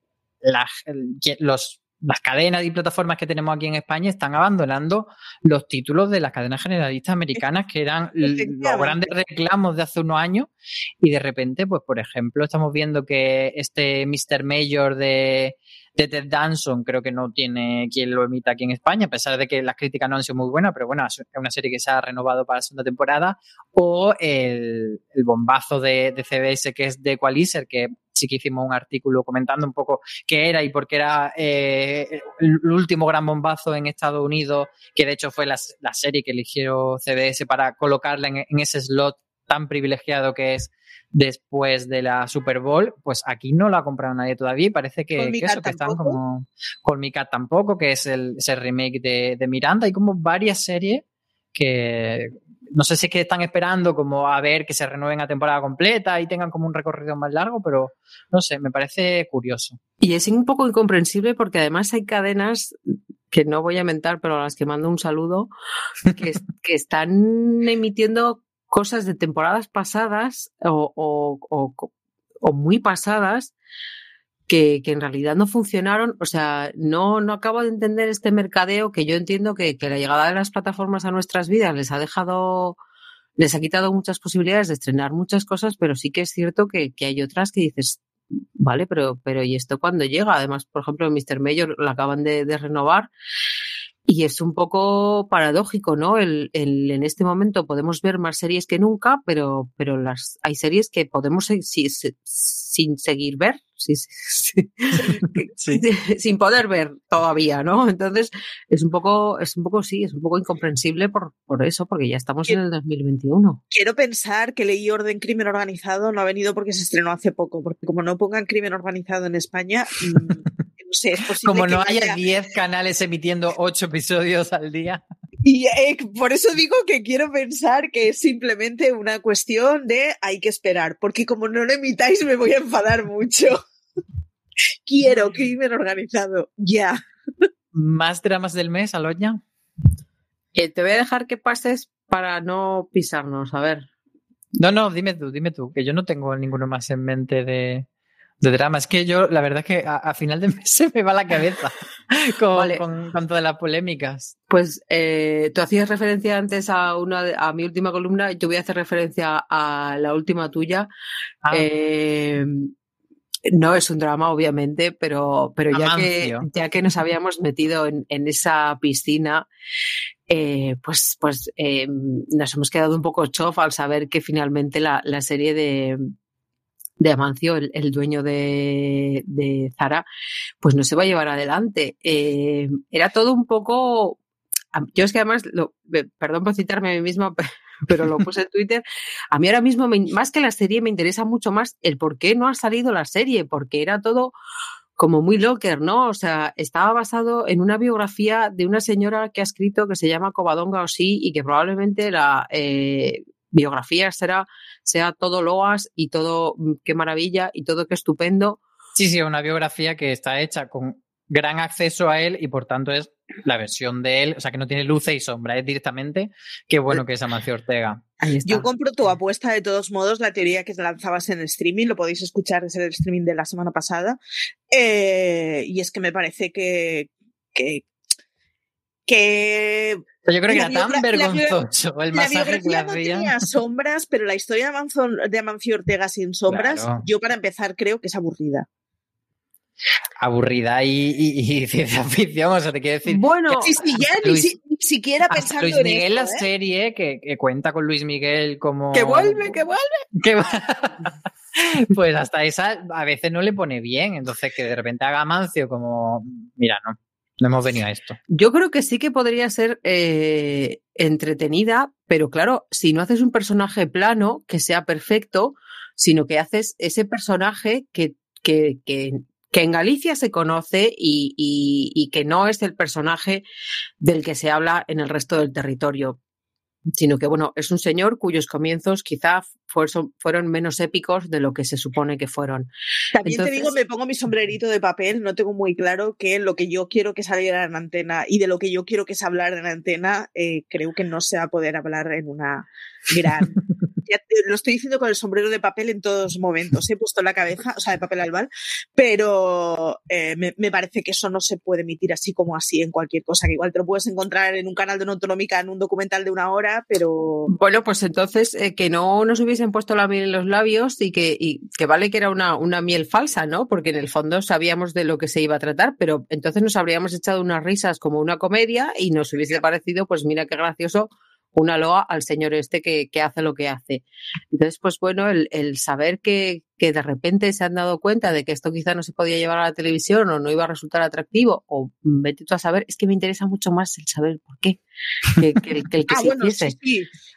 los las cadenas y plataformas que tenemos aquí en España están abandonando los títulos de las cadenas generalistas americanas que eran los grandes reclamos de hace unos años y de repente, pues por ejemplo, estamos viendo que este Mr. Mayor de, de Ted Danson creo que no tiene quien lo emita aquí en España, a pesar de que las críticas no han sido muy buenas, pero bueno, es una serie que se ha renovado para la segunda temporada, o el, el bombazo de, de, CBS que es The Equalizer, que sí que hicimos un artículo comentando un poco qué era y por qué era eh, el último gran bombazo en Estados Unidos, que de hecho fue la, la serie que eligió CBS para colocarla en, en ese slot tan privilegiado que es después de la Super Bowl, pues aquí no la ha comprado nadie todavía y parece que, que eso, que están como con mi cat tampoco, que es el, ese remake de, de, Miranda. Hay como varias series que no sé si es que están esperando como a ver que se renueven a temporada completa y tengan como un recorrido más largo, pero no sé, me parece curioso. Y es un poco incomprensible porque además hay cadenas que no voy a mentar, pero a las que mando un saludo, que, que están emitiendo cosas de temporadas pasadas o, o, o, o muy pasadas que, en realidad no funcionaron. O sea, no, no acabo de entender este mercadeo que yo entiendo que, que la llegada de las plataformas a nuestras vidas les ha dejado, les ha quitado muchas posibilidades de estrenar muchas cosas, pero sí que es cierto que, que hay otras que dices, vale, pero, pero ¿y esto cuándo llega? Además, por ejemplo, Mr. Mayor la acaban de renovar y es un poco paradójico, ¿no? El, el, en este momento podemos ver más series que nunca, pero, pero las, hay series que podemos si, si, sin seguir ver, si, sí. sin poder ver todavía, ¿no? Entonces, es un poco, es un poco, sí, es un poco incomprensible por, por eso, porque ya estamos en el 2021. Quiero pensar que Ley Orden Crimen Organizado no ha venido porque se estrenó hace poco, porque como no pongan crimen organizado en España, no sé, es posible Como no que haya 10 canales emitiendo 8 episodios al día. Y eh, por eso digo que quiero pensar que es simplemente una cuestión de hay que esperar, porque como no lo emitáis me voy a enfadar mucho. quiero crimen organizado, ya. ¿Más dramas del mes, Aloña? Eh, te voy a dejar que pases para no pisarnos, a ver. No, no, dime tú, dime tú, que yo no tengo ninguno más en mente de, de drama. Es que yo, la verdad es que a, a final de mes se me va la cabeza con, vale. con, con, todas las polémicas. Pues eh, tú hacías referencia antes a una a mi última columna y yo voy a hacer referencia a la última tuya. Ah. Eh, no es un drama, obviamente, pero, pero ya, que, ya que nos habíamos metido en, en esa piscina, eh, pues, pues eh, nos hemos quedado un poco chof al saber que finalmente la, la serie de, de Amancio, el, dueño de, Zara, pues no se va a llevar adelante. Eh, era todo un poco. Yo es que además, lo, perdón por citarme a mí misma, pero lo puse en Twitter. A mí ahora mismo, más que la serie, me interesa mucho más el por qué no ha salido la serie, porque era todo como muy locker, ¿no? O sea, estaba basado en una biografía de una señora que ha escrito que se llama Covadonga Osí y que probablemente la eh, biografía será sea todo loas y todo qué maravilla y todo qué estupendo. Sí, sí, una biografía que está hecha con gran acceso a él y por tanto es la versión de él, o sea, que no tiene luces y sombra, es directamente qué bueno que es Amancio Ortega. Yo compro tu apuesta de todos modos, la teoría que lanzabas en el streaming, lo podéis escuchar desde el streaming de la semana pasada, eh, y es que me parece que, que, que yo creo que era tan vergonzoso el masaje que le no tenía sombras, pero la historia de, Amancio, de Amancio Ortega sin sombras, yo para empezar creo que es aburrida aburrida y, ciencia ficción, o sea, te quiero decir. Bueno, ya ni, siquiera pensando Luis Miguel, la ¿eh? serie que, cuenta con Luis Miguel como. ¡Que vuelve, que vuelve! pues hasta esa a veces no le pone bien, entonces que de repente haga Mancio como. Mira, no. No hemos venido a esto. Yo creo que sí que podría ser eh, entretenida, pero claro, si no haces un personaje plano que sea perfecto, sino que haces ese personaje que, que, que que en Galicia se conoce y, y, que no es el personaje del que se habla en el resto del territorio sino que bueno, es un señor cuyos comienzos quizá fueron, fueron menos épicos de lo que se supone que fueron. También te digo, me pongo mi sombrerito de papel, no tengo muy claro que lo que yo quiero que saliera en antena y de lo que yo quiero que se hablar en antena, eh, creo que no se va a poder hablar en una gran lo estoy diciendo con el sombrero de papel en todos momentos. He puesto la cabeza, o sea, de papel albal, pero eh, me, parece que eso no se puede emitir así como así en cualquier cosa, que igual te lo puedes encontrar en un canal de una autonómica, en un documental de una hora, pero... Bueno, pues entonces eh, que no nos hubiesen puesto la miel en los labios y que, y que vale que era una, una miel falsa, ¿no? Porque en el fondo sabíamos de lo que se iba a tratar, pero entonces nos habríamos echado unas risas como una comedia y nos hubiese parecido, pues mira qué gracioso una loa al señor este que, que hace lo que hace. Entonces, pues bueno, el, el saber que, que, de repente se han dado cuenta de que esto quizá no se podía llevar a la televisión o no iba a resultar atractivo, o vete tú a saber, es que me interesa mucho más el saber por qué que, que, el que ah, se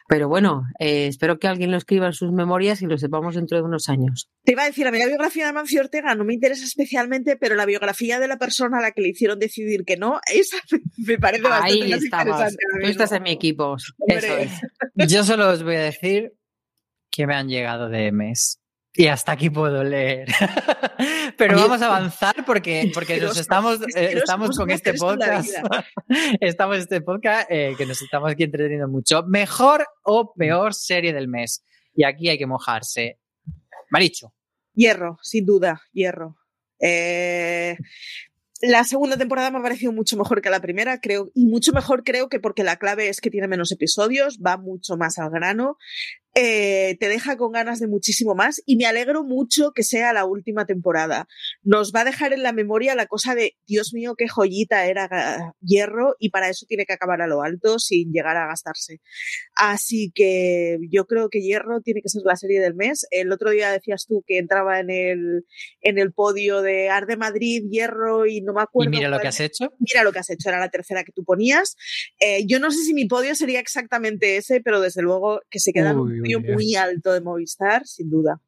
Pero bueno, eh, espero que alguien lo escriba en sus memorias y lo sepamos dentro de unos años. Te iba a decir, a mí la biografía de Mancio Ortega no me interesa especialmente, pero la biografía de la persona a la que le hicieron decidir que no, esa me parece bastante Ahí interesante. Tú estás en mi equipo. Eso es. Yo solo os voy a decir que me han llegado DMs. Y hasta aquí puedo leer. Pero vamos a avanzar porque, porque nos estamos, eh, estamos con este podcast. estamos en este podcast eh, que nos estamos aquí entreteniendo mucho. Mejor o peor serie del mes. Y aquí hay que mojarse. Maricho. Hierro, sin duda, hierro. Eh, la segunda temporada me ha parecido mucho mejor que la primera, creo, y mucho mejor creo que porque la clave es que tiene menos episodios, va mucho más al grano. Eh, te deja con ganas de muchísimo más y me alegro mucho que sea la última temporada. Nos va a dejar en la memoria la cosa de, Dios mío, qué joyita era Hierro y para eso tiene que acabar a lo alto sin llegar a gastarse. Así que yo creo que Hierro tiene que ser la serie del mes. El otro día decías tú que entraba en el, en el podio de Arde Madrid, Hierro y no me acuerdo. Y mira lo que has hecho. Mira lo que has hecho, era la tercera que tú ponías. Eh, yo no sé si mi podio sería exactamente ese, pero desde luego que se queda muy alto de Movistar, sin duda.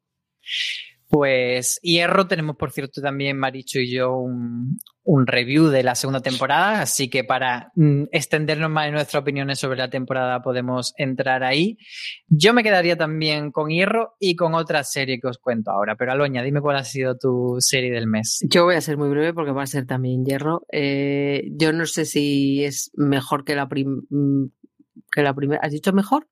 Pues Hierro tenemos, por cierto, también Maricho y yo un, review de la segunda temporada, así que para mm, extendernos más en nuestras opiniones sobre la temporada podemos entrar ahí. Yo me quedaría también con Hierro y con otra serie que os cuento ahora, pero Aloña, dime cuál ha sido tu serie del mes. Yo voy a ser muy breve porque va a ser también Hierro. Eh, yo no sé si es mejor que la, mm, que la primera. ¿Has dicho mejor?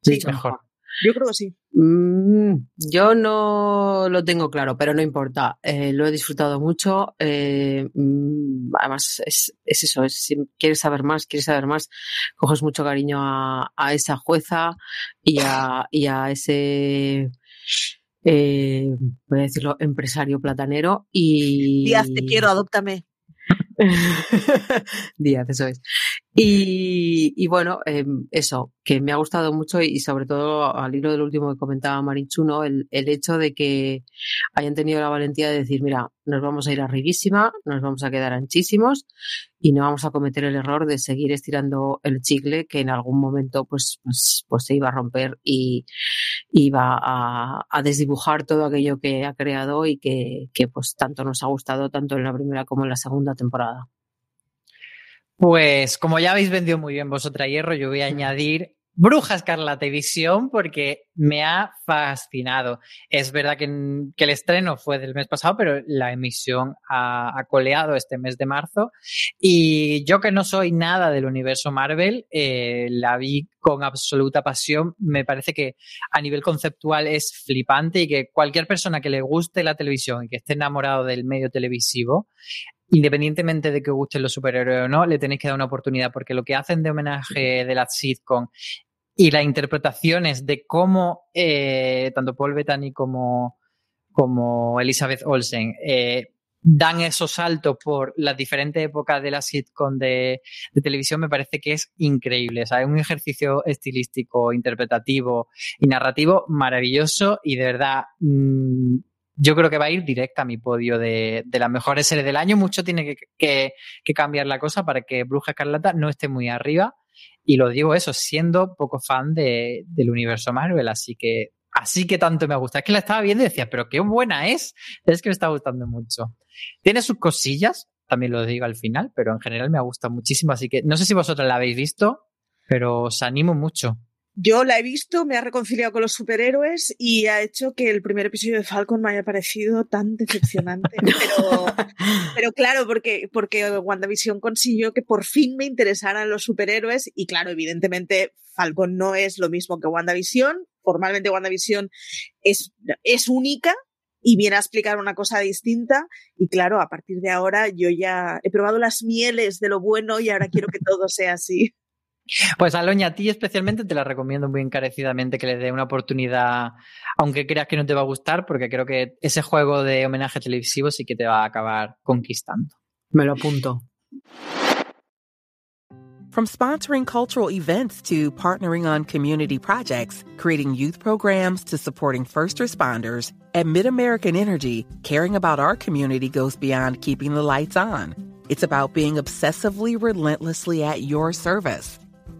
Sí, mejor. Yo creo que sí. Mm, yo no lo tengo claro, pero no importa. Eh, lo he disfrutado mucho. Eh, mm, además, es, eso. si quieres saber más, quieres saber más, coges mucho cariño a, esa jueza y a, y a ese. Eh, voy a decirlo, empresario platanero y... Díaz, te quiero, adóptame. Díaz, eso es. Y, bueno, em, eso, que me ha gustado mucho y, sobre todo al hilo del último que comentaba Marichuno, el, el hecho de que hayan tenido la valentía de decir, mira, nos vamos a ir arribísima, nos vamos a quedar anchísimos y no vamos a cometer el error de seguir estirando el chicle que en algún momento pues, pues, pues se iba a romper y iba a, a, desdibujar todo aquello que ha creado y que, que pues tanto nos ha gustado tanto en la primera como en la segunda temporada. Pues como ya habéis vendido muy bien vosotras hierro, yo voy a añadir Bruja Escarlata y Visión porque me ha fascinado. Es verdad que, el estreno fue del mes pasado, pero la emisión ha, coleado este mes de marzo. Y yo que no soy nada del universo Marvel, eh, la vi con absoluta pasión. Me parece que a nivel conceptual es flipante y que cualquier persona que le guste la televisión y que esté enamorado del medio televisivo independientemente de que os gusten los superhéroes o no, le tenéis que dar una oportunidad, porque lo que hacen de homenaje de la sitcom y las interpretaciones de cómo eh, tanto Paul Bettany como, como Elizabeth Olsen eh, dan esos saltos por las diferentes épocas de la sitcom de, televisión me parece que es increíble. O es un ejercicio estilístico, interpretativo y narrativo maravilloso y de verdad mm, yo creo que va a ir directa a mi podio de, de las mejores series del año. Mucho tiene que, cambiar la cosa para que Bruja Escarlata no esté muy arriba. Y lo digo eso, siendo poco fan de, del universo Marvel. Así que, así que tanto me gusta. Es que la estaba viendo y decía, pero qué buena es. Es que me está gustando mucho. Tiene sus cosillas, también lo digo al final, pero en general me ha gustado muchísimo. Así que no sé si vosotros la habéis visto, pero os animo mucho. Yo la he visto, me ha reconciliado con los superhéroes y ha hecho que el primer episodio de Falcon me haya parecido tan decepcionante. pero, pero claro, porque, porque WandaVision consiguió que por fin me interesaran los superhéroes y claro, evidentemente Falcon no es lo mismo que WandaVision. Formalmente WandaVision es, es única, y viene a explicar una cosa distinta. Y claro, a partir de ahora yo ya he probado las mieles de lo bueno y ahora quiero que todo sea así. Pues Aloña, a ti especialmente te la recomiendo muy encarecidamente que le dé una oportunidad, aunque creas que no te va a gustar, porque creo que ese juego de homenaje televisivo sí que te va a acabar conquistando. Me lo apunto. From sponsoring cultural events to partnering on community projects, creating youth programs to supporting first responders, at MidAmerican Energy, caring about our community goes beyond keeping the lights on. It's about being obsessively relentlessly at your service.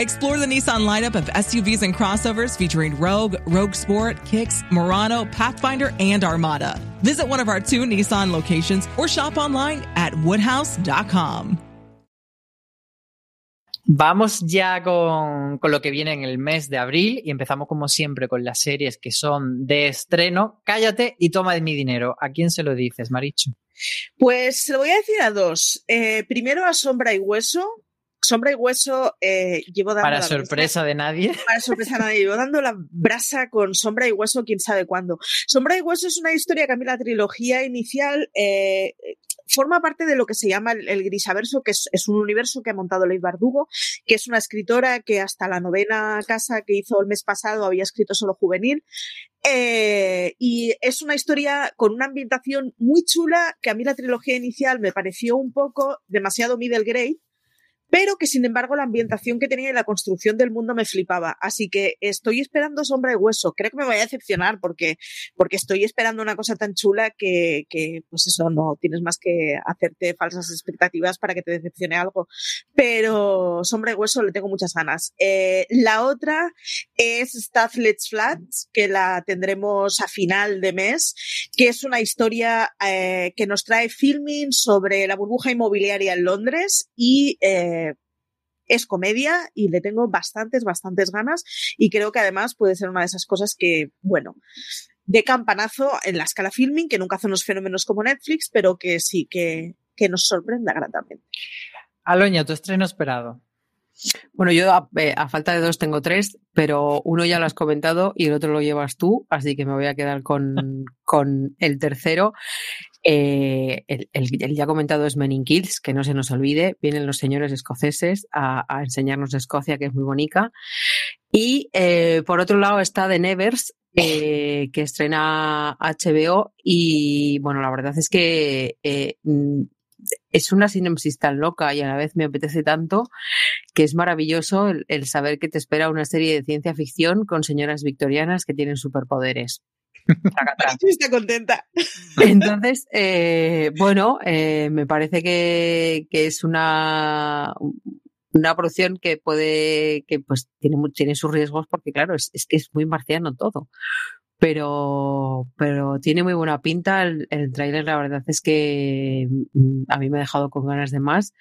Explore the Nissan lineup of SUVs and crossovers featuring Rogue, Rogue Sport, Kicks, Murano, Pathfinder, and Armada. Visit one of our two Nissan locations or shop online at woodhouse.com. Vamos ya con, con, lo que viene en el mes de abril y empezamos como siempre con las series que son de estreno. Cállate y toma de mi dinero. ¿A quién se lo dices, Maricho? Pues se lo voy a decir a dos. Eh, primero a Sombra y Hueso, Sombra y Hueso eh, llevo dando. Para sorpresa de nadie. Para sorpresa de nadie. Llevo dando la brasa con Sombra y Hueso, quién sabe cuándo. Sombra y Hueso es una historia que a mí la trilogía inicial eh, forma parte de lo que se llama el, Grisaverso, que es, un universo que ha montado Leigh Bardugo, que es una escritora que hasta la novena casa que hizo el mes pasado había escrito solo juvenil. Eh, y es una historia con una ambientación muy chula que a mí la trilogía inicial me pareció un poco demasiado middle grade pero que sin embargo la ambientación que tenía y la construcción del mundo me flipaba. Así que estoy esperando Sombra y Hueso. Creo que me voy a decepcionar porque, porque estoy esperando una cosa tan chula que, que, pues eso, no tienes más que hacerte falsas expectativas para que te decepcione algo. Pero Sombra y Hueso le tengo muchas ganas. Eh, la otra es Stuff Let's Flat, que la tendremos a final de mes, que es una historia eh, que nos trae filming sobre la burbuja inmobiliaria en Londres y eh, es comedia y le tengo bastantes, bastantes ganas y creo que además puede ser una de esas cosas que, bueno, de campanazo en la escala filming, que nunca hace unos fenómenos como Netflix, pero que sí, que, que nos sorprenda gratamente. Aloña, tu estreno esperado. Bueno, yo a, eh, falta de dos tengo tres, pero uno ya lo has comentado y el otro lo llevas tú, así que me voy a quedar con, con el tercero. Eh, el, ya comentado es Men in Kills, que no se nos olvide. Vienen los señores escoceses a, enseñarnos Escocia, que es muy bonita. Y eh, por otro lado está The Nevers, que estrena HBO. Y bueno, la verdad es que es una sinopsis tan loca y a la vez me apetece tanto que es maravilloso el, saber que te espera una serie de ciencia ficción con señoras victorianas que tienen superpoderes. está contenta. Entonces, eh, bueno, eh, me parece que, que es una, una producción que puede, que pues tiene, tiene sus riesgos porque claro, es, es que es muy marciano todo. Pero, pero tiene muy buena pinta. El, el tráiler, la verdad es que mm, a mí me ha dejado con ganas de más.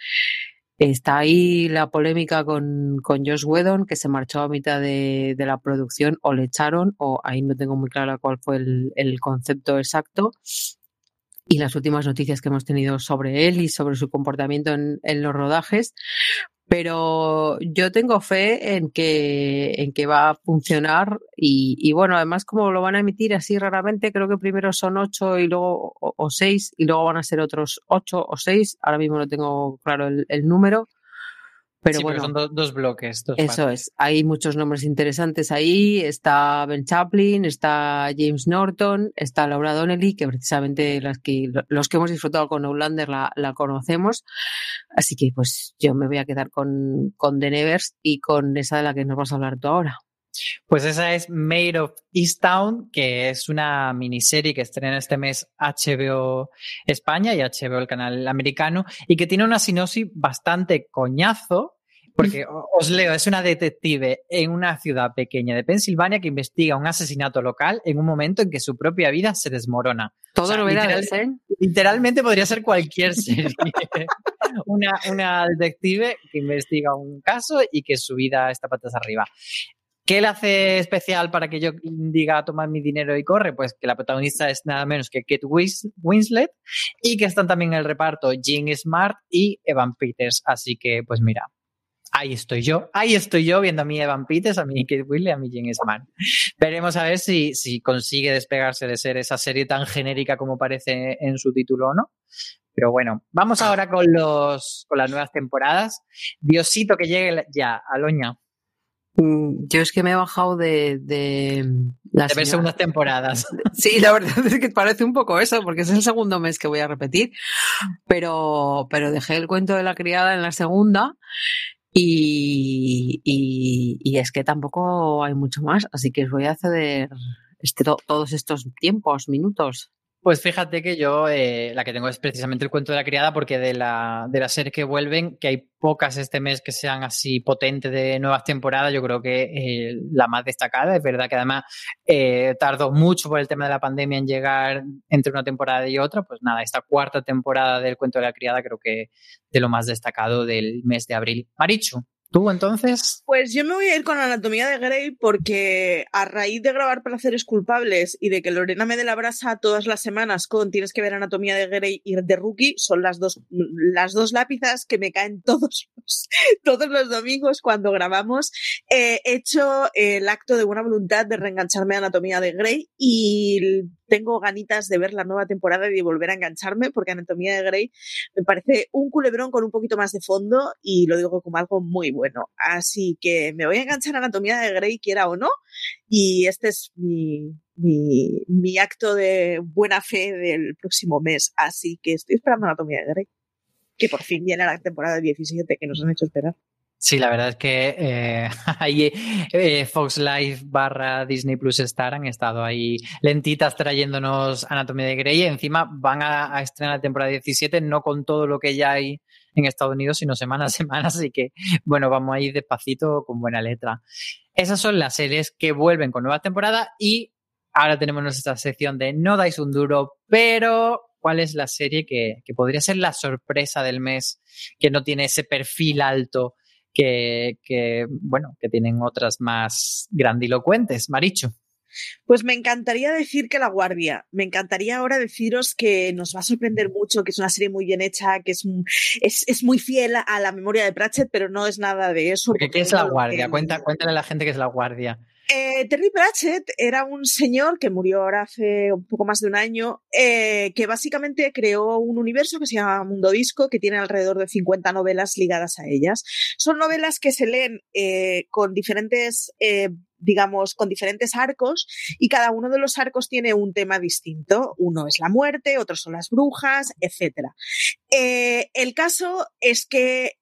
Está ahí la polémica con, con Josh Whedon, que se marchó a mitad de, de, la producción, o le echaron, o ahí no tengo muy claro cuál fue el, el concepto exacto y las últimas noticias que hemos tenido sobre él y sobre su comportamiento en, en, los rodajes, pero yo tengo fe en que, en que va a funcionar y, y, bueno, además como lo van a emitir así raramente, creo que primero son ocho y luego o, seis y luego van a ser otros ocho o seis, ahora mismo no tengo claro el número, pero sí, bueno, son dos, dos bloques. Dos eso partes. es. Hay muchos nombres interesantes ahí. Está Ben Chaplin, está James Norton, está Laura Donnelly, que precisamente las que, los que hemos disfrutado con Outlander la, la conocemos. Así que pues yo me voy a quedar con, con The Nevers y con esa de la que nos vas a hablar tú ahora. Pues esa es Made of Easttown, que es una miniserie que estrena este mes HBO España y HBO el canal americano, y que tiene una sinopsis bastante coñazo, porque os leo, es una detective en una ciudad pequeña de Pensilvania que investiga un asesinato local en un momento en que su propia vida se desmorona. Todo o sea, novedades, literal, ¿eh? Literalmente podría ser cualquier serie. una, una detective que investiga un caso y que su vida está patas arriba. ¿Qué le hace especial para que yo diga tomar mi dinero y corre? Pues que la protagonista es nada menos que Kate Winslet y que están también en el reparto Jean Smart y Evan Peters. Así que, pues mira, ahí estoy yo, ahí estoy yo viendo a mi Evan Peters, a mi Kate Winslet, a mi Jean Smart. Veremos a ver si, si consigue despegarse de ser esa serie tan genérica como parece en su título o no. Pero bueno, vamos ahora con los con las nuevas temporadas. Diosito que llegue ya, Aloña. Yo es que me he bajado de, de las de ver segundas temporadas. Sí, la verdad es que parece un poco eso, porque es el segundo mes que voy a repetir. Pero, pero dejé el cuento de la criada en la segunda y, y, y es que tampoco hay mucho más, así que os voy a ceder este, todos estos tiempos, minutos. Pues fíjate que yo eh, la que tengo es precisamente el cuento de la criada porque de la, de la serie que vuelven, que hay pocas este mes que sean así potentes de nuevas temporadas, yo creo que eh, la más destacada, es verdad que además eh, tardó mucho por el tema de la pandemia en llegar entre una temporada y otra, pues nada, esta cuarta temporada del cuento de la criada creo que de lo más destacado del mes de abril. Marichu, ¿Tú entonces? Pues yo me voy a ir con Anatomía de Grey porque a raíz de grabar Placeres Culpables y de que Lorena me dé la brasa todas las semanas con Tienes que ver Anatomía de Grey y The Rookie, son las dos, las dos lápidas que me caen todos los, todos los domingos cuando grabamos. Eh, he hecho el acto de buena voluntad de reengancharme a Anatomía de Grey y tengo ganitas de ver la nueva temporada y de volver a engancharme porque Anatomía de Grey me parece un culebrón con un poquito más de fondo y lo digo como algo muy bueno. Así que me voy a enganchar a Anatomía de Grey, quiera o no, y este es mi, mi, acto de buena fe del próximo mes. Así que estoy esperando Anatomía de Grey, que por fin viene la temporada 17 que nos han hecho esperar. Sí, la verdad es que eh, ahí eh, Fox Live barra Disney Plus Star han estado ahí lentitas trayéndonos Anatomía de Grey. Encima van a, estrenar la temporada 17, no con todo lo que ya hay en Estados Unidos, sino semana a semana. Así que, bueno, vamos a ir despacito con buena letra. Esas son las series que vuelven con nueva temporada y ahora tenemos nuestra sección de No dais un duro, pero cuál es la serie que, que podría ser la sorpresa del mes, que no tiene ese perfil alto que, que, bueno, que tienen otras más grandilocuentes. Maricho. Pues me encantaría decir que La Guardia. Me encantaría ahora deciros que nos va a sorprender mucho, que es una serie muy bien hecha, que es, es, es muy fiel a la memoria de Pratchett, pero no es nada de eso. Porque, ¿Qué es La Guardia? Que... Cuenta, cuéntale a la gente qué es La Guardia. Eh, Terry Pratchett era un señor que murió ahora hace un poco más de un año, eh, que básicamente creó un universo que se llama Mundo Disco, que tiene alrededor de 50 novelas ligadas a ellas. Son novelas que se leen eh, con diferentes digamos, con diferentes arcos y cada uno de los arcos tiene un tema distinto. Uno es la muerte, otros son las brujas, etc. El caso es que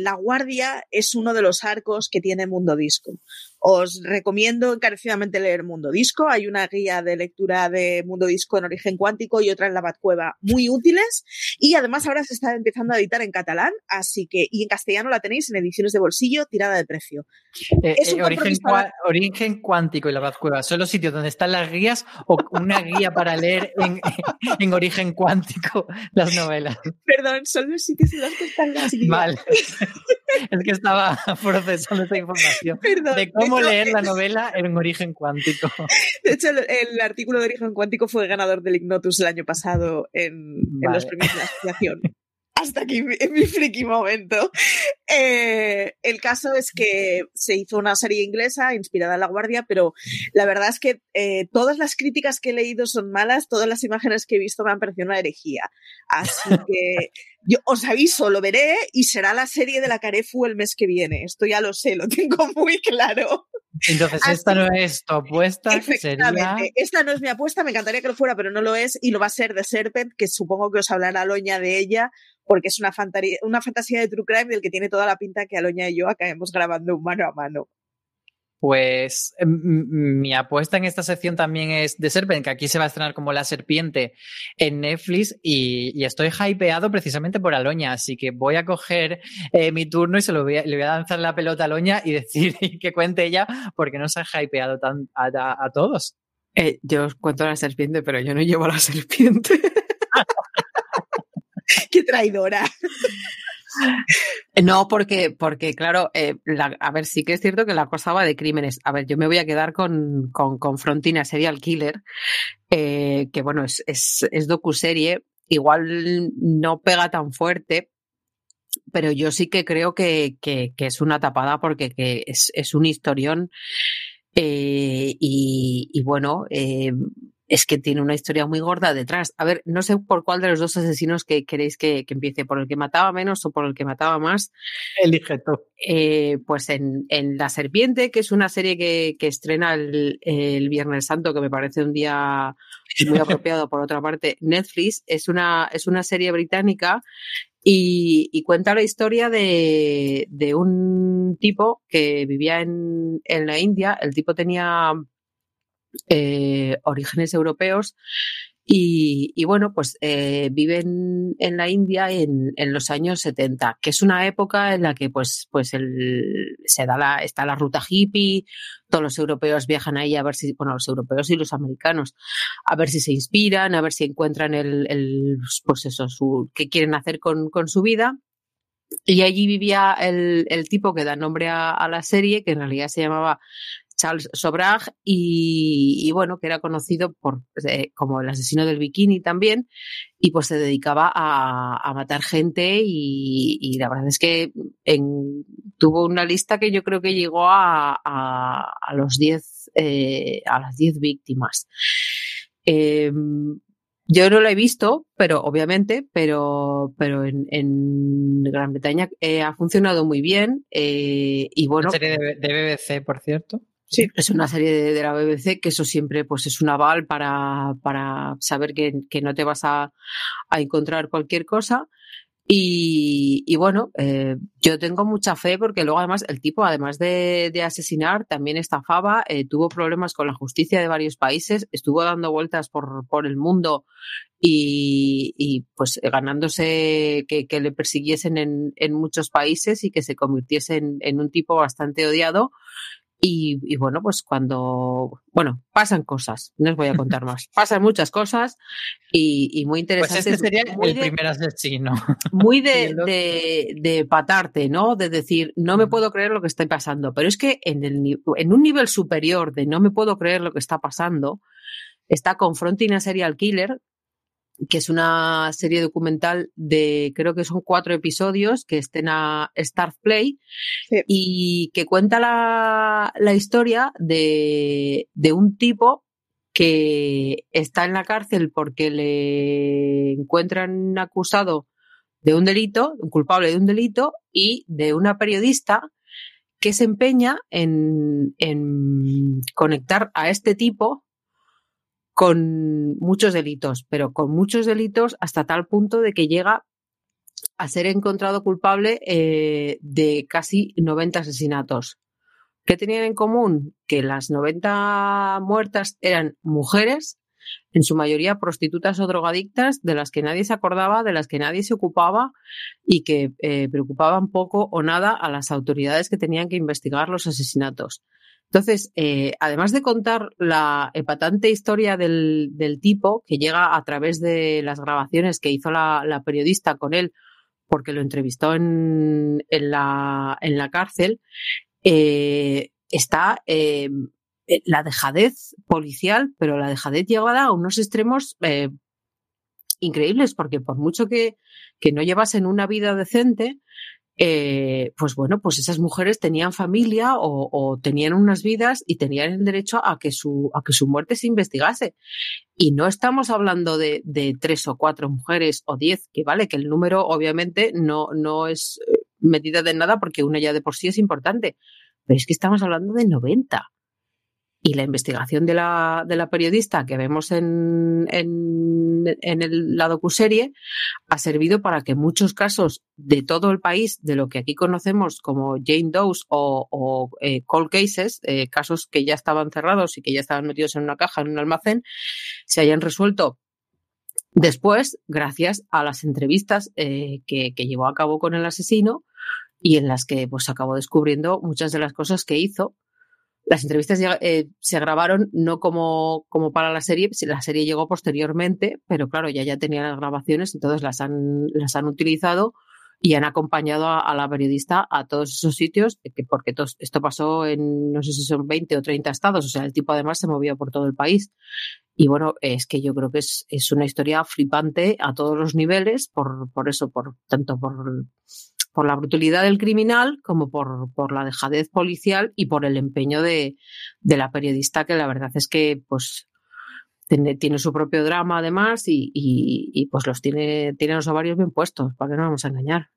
La Guardia es uno de los arcos que tiene Mundo Disco. Os recomiendo encarecidamente leer Mundo Disco. Hay una guía de lectura de Mundo Disco en origen cuántico y otra en la Batcueva muy útiles. Y además ahora se está empezando a editar en catalán, así que, y en castellano la tenéis en ediciones de bolsillo, tirada de precio. Eh, eh, origen, origen, cuántico y la Batcueva, ¿son los sitios donde están las guías o una guía para leer en, en origen cuántico las novelas? Perdón, son los sitios en los que están las guías. Vale. es que estaba procesando esa información. de cómo leer la novela en origen cuántico. De hecho, el, artículo de origen cuántico fue ganador del Ignotus el año pasado en, los premios de la asociación. Hasta aquí en mi friki momento. Eh, el caso es que se hizo una serie inglesa inspirada en La Guardia, pero la verdad es que eh, todas las críticas que he leído son malas, todas las imágenes que he visto me han parecido una herejía. Así que yo os aviso, lo veré y será la serie de la Carefu el mes que viene. Esto ya lo sé, lo tengo muy claro. Entonces, esta no es tu apuesta, sería... Esta no es mi apuesta, me encantaría que lo fuera, pero no lo es, y lo va a ser de Serpent, que supongo que os hablará Loña de ella, porque es una, una fantasía de True Crime del que tiene toda la pinta que Aloña y yo acabemos grabando mano a mano. Pues mi apuesta en esta sección también es de Serpent, que aquí se va a estrenar como La Serpiente en Netflix y, estoy hypeado precisamente por Aloña, así que voy a coger eh, mi turno y se lo voy a, le voy a lanzar la pelota a Aloña y decir que cuente ella porque no se ha hypeado tan, a, todos. Eh, yo os cuento La Serpiente, pero yo no llevo a La Serpiente. ¡Qué traidora! No, porque, porque claro, eh, a ver, sí que es cierto que la cosa va de crímenes. A ver, yo me voy a quedar con, con, Frontina Serial Killer, eh, que bueno, es, es, es docuserie. Igual no pega tan fuerte, pero yo sí que creo que, que, es una tapada porque que es, es un historión. Eh, y, y, bueno, es que tiene una historia muy gorda detrás. A ver, no sé por cuál de los dos asesinos que queréis que, empiece, por el que mataba menos o por el que mataba más. Elige tú. Eh, pues en, La Serpiente, que es una serie que, estrena el, Viernes Santo, que me parece un día muy apropiado por otra parte, Netflix, es una, es una serie británica y, cuenta la historia de, un tipo que vivía en, en la India. El tipo tenía eh, orígenes europeos y, bueno, pues eh, viven en la India en, los años 70, que es una época en la que pues, pues el, se da la, está la ruta hippie, todos los europeos viajan ahí a ver si, bueno, los europeos y los americanos, a ver si se inspiran, a ver si encuentran el, pues eso, su, qué quieren hacer con, con su vida. Y allí vivía el, el tipo que da nombre a, la serie, que en realidad se llamaba Charles Sobrag y, bueno, que era conocido por, eh, como el asesino del bikini también y pues se dedicaba a, matar gente y, la verdad es que tuvo una lista que yo creo que llegó a, los 10 eh, a las 10 víctimas. Em, yo no lo he visto, pero obviamente, pero, pero en, Gran Bretaña eh, ha funcionado muy bien. y bueno. serie de, BBC, por cierto. Sí, es una serie de, la BBC que eso siempre pues es un aval para, para saber que, no te vas a, encontrar cualquier cosa. Y, bueno, eh, yo tengo mucha fe porque luego además el tipo, además de, asesinar, también estafaba, eh, tuvo problemas con la justicia de varios países, estuvo dando vueltas por, por el mundo y, pues ganándose que, le persiguiesen en, en, muchos países y que se convirtiese en un tipo bastante odiado. Y, bueno, pues cuando, bueno, pasan cosas, no os voy a contar más. Pasan muchas cosas y, muy interesantes. Pues este sería el primer asesino. Muy de, de, de, patarte, ¿no? De decir, no me puedo creer lo que está pasando. Pero es que en, el, en un nivel superior de no me puedo creer lo que está pasando, está Confronting a Serial Killer, que es una serie documental de, creo que son cuatro episodios que estén a Star Play y que cuenta la, la historia de, de, un tipo que está en la cárcel porque le encuentran acusado de un delito, culpable de un delito y de una periodista que se empeña en, en conectar a este tipo con muchos delitos, pero con muchos delitos hasta tal punto de que llega a ser encontrado culpable eh, de casi 90 asesinatos. ¿Qué tenían en común? Que las 90 muertas eran mujeres, en su mayoría prostitutas o drogadictas, de las que nadie se acordaba, de las que nadie se ocupaba y que eh, preocupaban poco o nada a las autoridades que tenían que investigar los asesinatos. Entonces, eh, además de contar la epatante historia del, tipo que llega a través de las grabaciones que hizo la, periodista con él, porque lo entrevistó en, la, en la cárcel, eh, está eh, la dejadez policial, pero la dejadez llevada a unos extremos increíbles, porque por mucho que, que no llevasen una vida decente, eh, pues bueno, pues esas mujeres tenían familia o, tenían unas vidas y tenían el derecho a que su, a que su muerte se investigase. Y no estamos hablando de, tres o cuatro mujeres o diez, que vale, que el número obviamente no, no es eh, medida de nada porque una ya de por sí es importante, pero es que estamos hablando de 90. Y la investigación de la, periodista que vemos en, en, en el, la docuserie ha servido para que muchos casos de todo el país, de lo que aquí conocemos como Jane Doe's o, o eh, cold cases, eh, casos que ya estaban cerrados y que ya estaban metidos en una caja, en un almacén, se hayan resuelto después gracias a las entrevistas eh, que, que llevó a cabo con el asesino y en las que pues acabó descubriendo muchas de las cosas que hizo las entrevistas eh, se grabaron no como, como para la serie, la serie llegó posteriormente, pero claro, ya ya tenían las grabaciones, entonces las han, las han utilizado y han acompañado a, la periodista a todos esos sitios, porque esto pasó en, no sé si son 20 o 30 estados, o sea, el tipo además se movía por todo el país. Y bueno, es que yo creo que es, es una historia flipante a todos los niveles, por, por eso, por tanto por por la brutalidad del criminal como por, por la dejadez policial y por el empeño de, de, la periodista, que la verdad es que pues tiene, tiene su propio drama además y, y, pues los tiene, tiene los ovarios bien puestos, para que no vamos a engañar.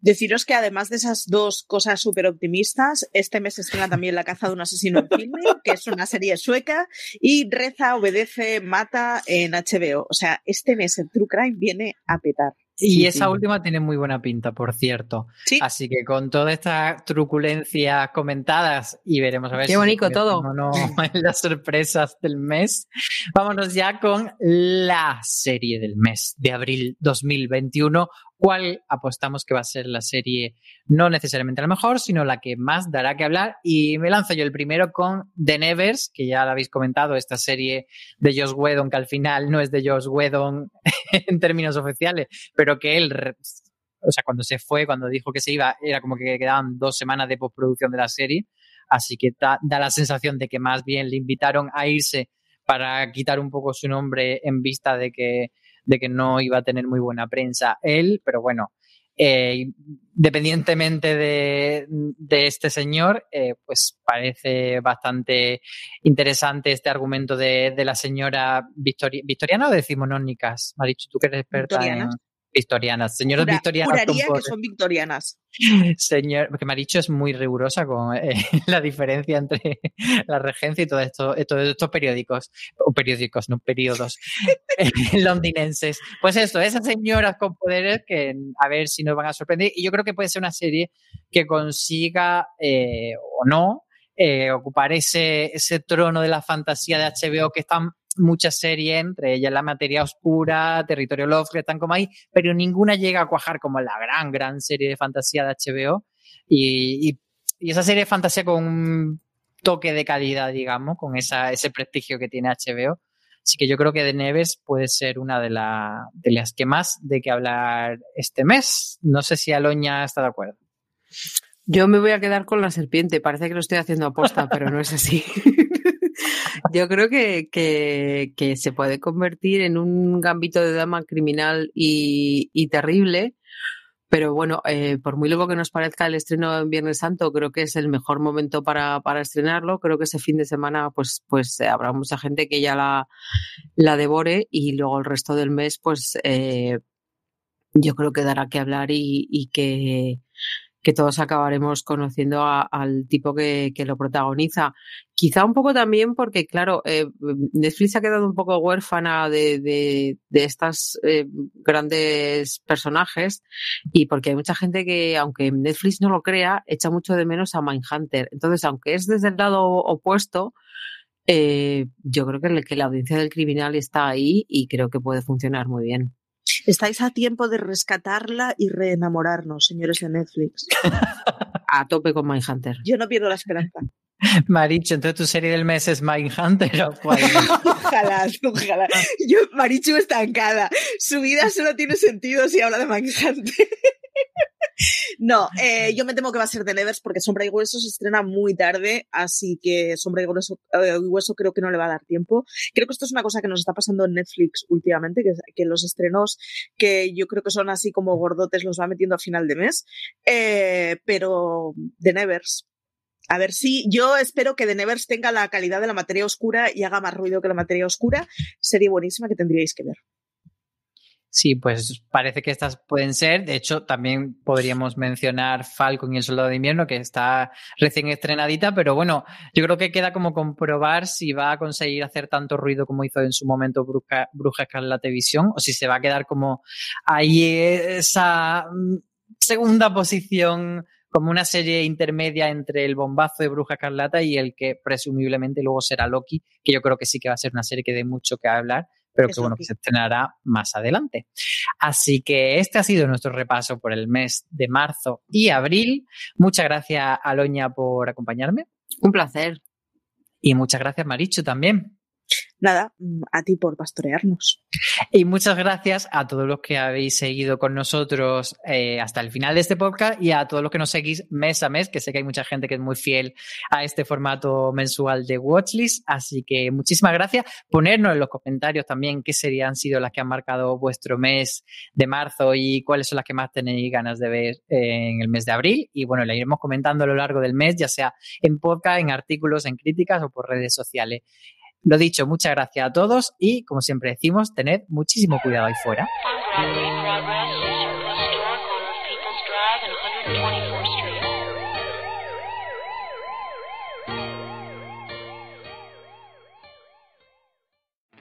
Deciros que además de esas dos cosas súper optimistas, este mes estrena también La caza de un asesino en filme, que es una serie sueca, y Reza, Obedece, Mata en HBO. O sea, este mes el True Crime viene a petar. Y esa última tiene muy buena pinta, por cierto. Así que con todas estas truculencias comentadas y veremos a ver Qué bonito todo. no las sorpresas del mes. Vámonos ya con la serie del mes de abril 2021, cuál apostamos que va a ser la serie, no necesariamente la mejor, sino la que más dará que hablar. Y me lanzo yo el primero con The Nevers, que ya la habéis comentado, esta serie de Josh Whedon, que al final no es de Josh Whedon en términos oficiales, pero que él, o sea, cuando se fue, cuando dijo que se iba, era como que quedaban dos semanas de postproducción de la serie. Así que da la sensación de que más bien le invitaron a irse para quitar un poco su nombre en vista de que de que no iba a tener muy buena prensa él, pero bueno, eh, dependientemente de, este señor, eh, pues parece bastante interesante este argumento de, la señora Victoriana o decimonónicas. Me ha dicho tú que eres experta en victorianas. Señoras victorianas. que son victorianas. Señor, porque me ha dicho es muy rigurosa con eh, la diferencia entre la regencia y todo esto, eh, todos estos periódicos, o periódicos, no periodos eh, londinenses. Pues esto, esas señoras con poderes que a ver si nos van a sorprender. Y yo creo que puede ser una serie que consiga o no ocupar ese, ese trono de la fantasía de HBO que están muchas series, entre ellas La Materia Oscura, Territorio Love, que están como ahí, pero ninguna llega a cuajar como la gran, gran serie de fantasía de HBO. Y, esa serie de fantasía con un toque de calidad, digamos, con esa, ese prestigio que tiene HBO. Así que yo creo que The Neves puede ser una de, de las que más de que hablar este mes. No sé si Aloña está de acuerdo. Yo me voy a quedar con la serpiente. Parece que lo estoy haciendo aposta, pero no es así. Yo creo que, que, se puede convertir en un gambito de dama criminal y, y terrible. Pero bueno, eh, por muy luego que nos parezca el estreno en Viernes Santo, creo que es el mejor momento para, para estrenarlo. Creo que ese fin de semana, pues, pues habrá mucha gente que ya la, la devore y luego el resto del mes, pues eh, yo creo que dará que hablar y, y que que todos acabaremos conociendo al tipo que, lo protagoniza. Quizá un poco también porque, claro, eh, Netflix ha quedado un poco huérfana de, de, estas eh, grandes personajes y porque hay mucha gente que, aunque Netflix no lo crea, echa mucho de menos a Mindhunter. Entonces, aunque es desde el lado opuesto, eh, yo creo que la audiencia del criminal está ahí y creo que puede funcionar muy bien. Estáis a tiempo de rescatarla y reenamorarnos, señores de Netflix. a tope con Mindhunter. Yo no pierdo la esperanza. Marichu, entonces tu serie del mes es Mindhunter o cuál? ojalá, ojalá. Yo, Marichu estancada. Su vida solo tiene sentido si habla de Mindhunter. No, eh, yo me temo que va a ser de Nevers porque Sombra y Hueso se estrena muy tarde, así que Sombra y Hueso, eh, Hueso, creo que no le va a dar tiempo. Creo que esto es una cosa que nos está pasando en Netflix últimamente, que, que los estrenos que yo creo que son así como gordotes los va metiendo a final de mes. Eh, pero de Nevers, a ver si yo espero que The Nevers tenga la calidad de la materia oscura y haga más ruido que la materia oscura. Sería buenísima que tendríais que ver. Sí, pues parece que estas pueden ser. De hecho, también podríamos mencionar Falcon y el Soldado de Invierno, que está recién estrenadita, pero bueno, yo creo que queda como comprobar si va a conseguir hacer tanto ruido como hizo en su momento Bruja, Bruja Escarlata Visión, o si se va a quedar como ahí esa mm, segunda posición como una serie intermedia entre el bombazo de Bruja Escarlata y el que presumiblemente luego será Loki, que yo creo que sí que va a ser una serie que dé mucho que hablar pero que bueno, que se estrenará más adelante. Así que este ha sido nuestro repaso por el mes de marzo y abril. Muchas gracias, Aloña, por acompañarme. Un placer. Y muchas gracias, Marichu, también nada, mm, a ti por pastorearnos. Y muchas gracias a todos los que habéis seguido con nosotros eh, hasta el final de este podcast y a todos los que nos seguís mes a mes, que sé que hay mucha gente que es muy fiel a este formato mensual de Watchlist. Así que muchísimas gracias. Ponernos en los comentarios también qué serían sido las que han marcado vuestro mes de marzo y cuáles son las que más tenéis ganas de ver en el mes de abril. Y bueno, la iremos comentando a lo largo del mes, ya sea en podcast, en artículos, en críticas o por redes sociales. Lo dicho, muchas gracias a todos y, como siempre decimos, tened muchísimo cuidado ahí fuera.